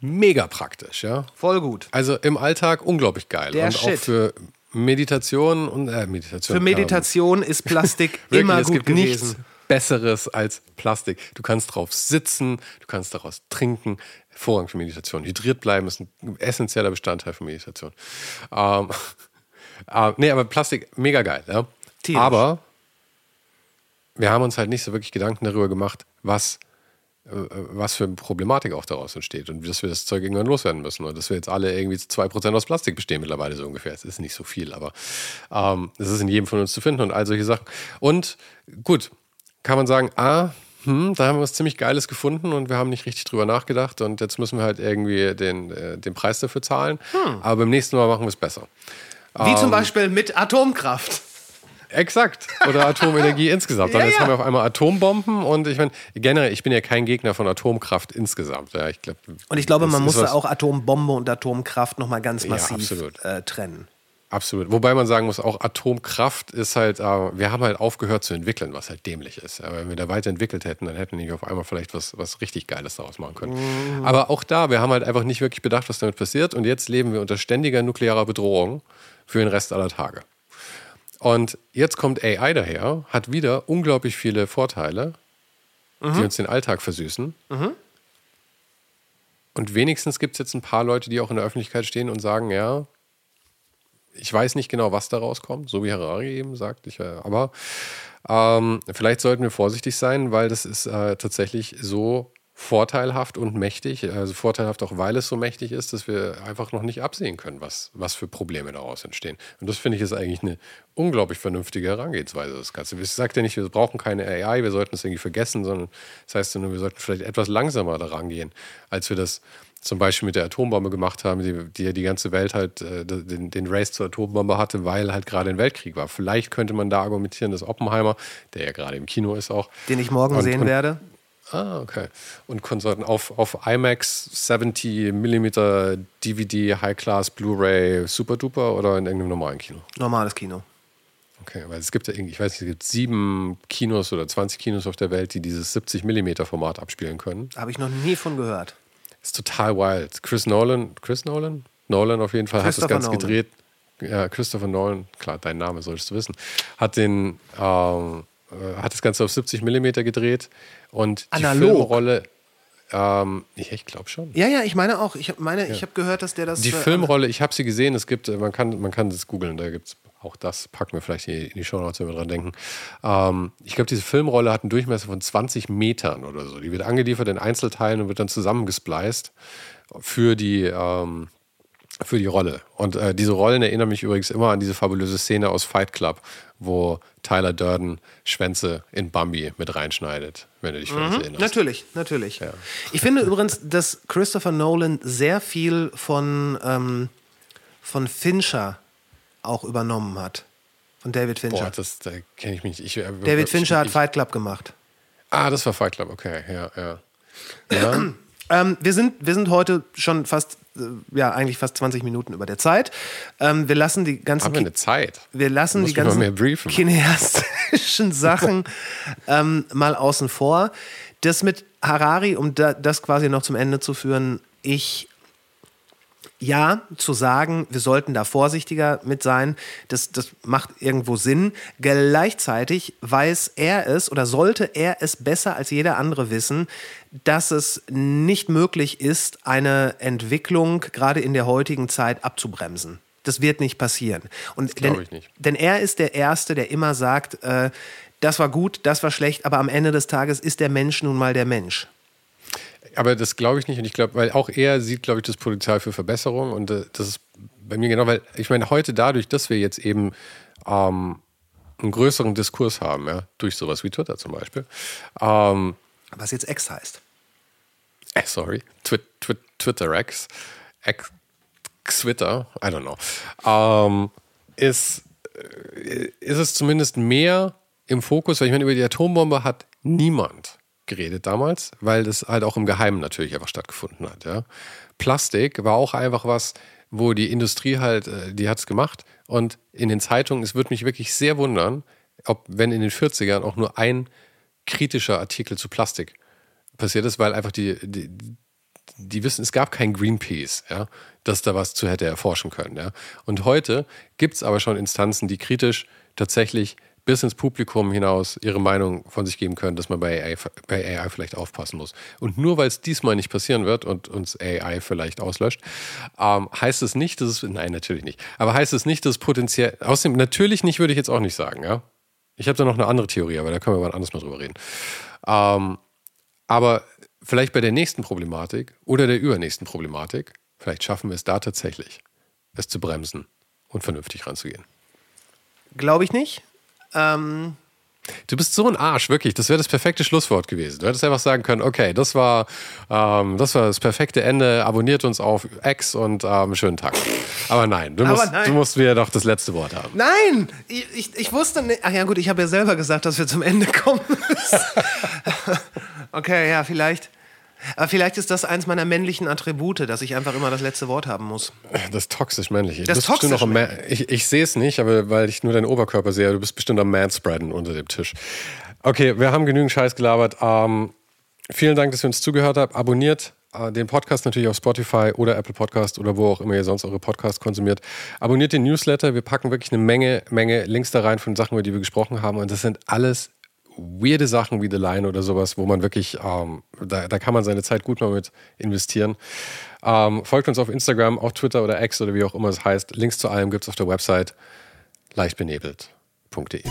mega praktisch, ja. voll gut. Also im Alltag unglaublich geil. Der und Shit. auch für Meditation und äh, Meditation. Für Meditation ist Plastik (laughs) Ähm, immer wirklich, gut es gibt gewesen. nichts Besseres als Plastik. Du kannst drauf sitzen, du kannst daraus trinken. Hervorragend für Meditation. Hydriert bleiben ist ein essentieller Bestandteil von Meditation. Ähm, (laughs) äh, nee, aber Plastik, mega geil. Ja? Aber wir haben uns halt nicht so wirklich Gedanken darüber gemacht, was, äh, was für eine Problematik auch daraus entsteht und dass wir das Zeug irgendwann loswerden müssen und dass wir jetzt alle irgendwie zu 2% aus Plastik bestehen mittlerweile so ungefähr. Es ist nicht so viel, aber ähm, es ist in jedem von uns zu finden und all solche Sachen. Und gut, kann man sagen, ah, hm, da haben wir was ziemlich Geiles gefunden und wir haben nicht richtig drüber nachgedacht und jetzt müssen wir halt irgendwie den, äh, den Preis dafür zahlen. Aber beim nächsten Mal machen wir es besser. Wie Ähm. zum Beispiel mit Atomkraft. Exakt. Oder Atomenergie (laughs) insgesamt. Dann Ja, jetzt ja. haben wir auf einmal Atombomben und ich meine, generell, ich bin ja kein Gegner von Atomkraft insgesamt. Ja, ich glaub, Und ich glaube, man muss da auch Atombombe und Atomkraft nochmal ganz massiv äh, trennen. Absolut. Wobei man sagen muss, auch Atomkraft ist halt, äh, wir haben halt aufgehört zu entwickeln, was halt dämlich ist. Aber wenn wir da weiterentwickelt hätten, dann hätten wir nicht auf einmal vielleicht was, was richtig Geiles daraus machen können. Mhm. Aber auch da, wir haben halt einfach nicht wirklich bedacht, was damit passiert. Und jetzt leben wir unter ständiger nuklearer Bedrohung für den Rest aller Tage. Und jetzt kommt AI daher, hat wieder unglaublich viele Vorteile, Mhm. die uns den Alltag versüßen. Und wenigstens gibt es jetzt ein paar Leute, die auch in der Öffentlichkeit stehen und sagen, ja, ich weiß nicht genau, was da rauskommt, so wie Harari eben sagt. Ich, äh, aber ähm, vielleicht sollten wir vorsichtig sein, weil das ist äh, tatsächlich so vorteilhaft und mächtig, also vorteilhaft auch, weil es so mächtig ist, dass wir einfach noch nicht absehen können, was, was für Probleme daraus entstehen. Und das finde ich ist eigentlich eine unglaublich vernünftige Herangehensweise. Das Ganze. Ich sage ja nicht, wir brauchen keine AI, wir sollten es irgendwie vergessen, sondern das heißt nur, wir sollten vielleicht etwas langsamer daran gehen, als wir das zum Beispiel mit der Atombombe gemacht haben, die die, ja die ganze Welt halt äh, den, den Race zur Atombombe hatte, weil halt gerade ein Weltkrieg war. Vielleicht könnte man da argumentieren, dass Oppenheimer, der ja gerade im Kino ist auch, Den ich morgen Und- sehen und- werde. Ah, okay. Und Konsorten auf, auf IMAX 70 mm DVD, High-Class, Blu-ray, Super Duper oder in irgendeinem normalen Kino? Normales Kino. Okay, weil es gibt ja irgendwie, ich weiß nicht, es gibt sieben Kinos oder 20 Kinos auf der Welt, die dieses 70 mm Format abspielen können. Habe ich noch nie von gehört. ist total wild. Chris Nolan, Chris Nolan? Nolan auf jeden Fall hat das Ganze Nolan. gedreht. Ja, Christopher Nolan, klar, dein Name solltest du wissen, hat den, ähm, äh, hat das Ganze auf 70 mm gedreht und die Analog? Filmrolle, ähm, ich, ich glaube schon. Ja, ja, ich meine auch. Ich meine, ich habe gehört, dass der das. Die äh, Filmrolle, ich habe sie gesehen, es gibt, man kann, man kann das googeln, da gibt es auch das, packen wir vielleicht in die Show Notes, wenn wir dran denken. Ähm, ich glaube, diese Filmrolle hat einen Durchmesser von 20 Metern oder so. Die wird angeliefert in Einzelteilen und wird dann zusammengespliced für die, ähm, für die Rolle. Und äh, diese Rollen erinnern mich übrigens immer an diese fabulöse Szene aus Fight Club, wo Tyler Durden Schwänze in Bambi mit reinschneidet, wenn du dich vielleicht erinnerst. Natürlich, natürlich. Ich finde übrigens, dass Christopher Nolan sehr viel von, ähm, von Fincher auch übernommen hat. Von David Fincher. Boah, das da kenne ich mich nicht. Ich, äh, David Fincher hat ich, Fight Club gemacht. Ah, das war Fight Club, okay, ja, ja. Ja, (clears throat) Ähm, wir, sind, wir sind heute schon fast, äh, ja, eigentlich fast 20 Minuten über der Zeit. Ähm, wir lassen die ganzen, haben wir eine Zeit. wir lassen die ganzen mehr kineastischen Sachen (laughs) ähm, mal außen vor. Das mit Harari, um da, das quasi noch zum Ende zu führen, ich ja, zu sagen, wir sollten da vorsichtiger mit sein, das, das macht irgendwo Sinn. Gleichzeitig weiß er es oder sollte er es besser als jeder andere wissen, dass es nicht möglich ist, eine Entwicklung gerade in der heutigen Zeit abzubremsen. Das wird nicht passieren. Und denn, ich nicht. denn er ist der Erste, der immer sagt, äh, das war gut, das war schlecht, aber am Ende des Tages ist der Mensch nun mal der Mensch. Aber das glaube ich nicht. Und ich glaube, weil auch er sieht, glaube ich, das Potenzial für Verbesserung. Und äh, das ist bei mir genau, weil ich meine, heute dadurch, dass wir jetzt eben ähm, einen größeren Diskurs haben, ja, durch sowas wie Twitter zum Beispiel. Ähm, Was jetzt X heißt. äh, sorry, Twi Twi Twitter X, X Twitter, I don't know, ähm, ist, äh, ist es zumindest mehr im Fokus, weil ich meine, über die Atombombe hat niemand geredet damals, weil das halt auch im Geheimen natürlich einfach stattgefunden hat. Ja. Plastik war auch einfach was, wo die Industrie halt, äh, die hat es gemacht und in den Zeitungen, es würde mich wirklich sehr wundern, ob wenn in den 40ern auch nur ein kritischer Artikel zu Plastik passiert ist, weil einfach die, die, die wissen, es gab kein Greenpeace, ja, das da was zu hätte erforschen können. Ja. Und heute gibt es aber schon Instanzen, die kritisch tatsächlich bis ins Publikum hinaus ihre Meinung von sich geben können, dass man bei AI, bei AI vielleicht aufpassen muss. Und nur weil es diesmal nicht passieren wird und uns AI vielleicht auslöscht, ähm, heißt es nicht, dass es, nein, natürlich nicht, aber heißt es nicht, dass es potenziell, außerdem natürlich nicht, würde ich jetzt auch nicht sagen, ja. Ich habe da noch eine andere Theorie, aber da können wir mal anders mal drüber reden. Ähm, aber vielleicht bei der nächsten Problematik oder der übernächsten Problematik, vielleicht schaffen wir es da tatsächlich, es zu bremsen und vernünftig ranzugehen. Glaube ich nicht. Ähm, Du bist so ein Arsch, wirklich. Das wäre das perfekte Schlusswort gewesen. Du hättest einfach sagen können, okay, das war, ähm, das, war das perfekte Ende. Abonniert uns auf X und ähm, schönen Tag. Aber nein, du musst, nein. du musst wieder doch das letzte Wort haben. nein, ich, ich, ich wusste nicht. Ach ja, gut, ich habe ja selber gesagt, dass wir zum Ende kommen (laughs) okay, ja, vielleicht. Aber vielleicht ist das eins meiner männlichen Attribute, dass ich einfach immer das letzte Wort haben muss. Das ist toxisch männlich. Das toxisch noch ich ich sehe es nicht, aber weil ich nur deinen Oberkörper sehe, du bist bestimmt am Manspreaden unter dem Tisch. Okay, wir haben genügend Scheiß gelabert. Ähm, vielen Dank, dass ihr uns zugehört habt. Abonniert äh, den Podcast natürlich auf Spotify oder Apple Podcast oder wo auch immer ihr sonst eure Podcasts konsumiert. Abonniert den Newsletter. Wir packen wirklich eine Menge, Menge Links da rein von Sachen, über die wir gesprochen haben. Und das sind alles weirde Sachen wie The Line oder sowas, wo man wirklich, ähm, da, da kann man seine Zeit gut mal mit investieren. Ähm, folgt uns auf Instagram, auf Twitter oder X oder wie auch immer es heißt. Links zu allem gibt es auf der Website leichtbenebelt.de.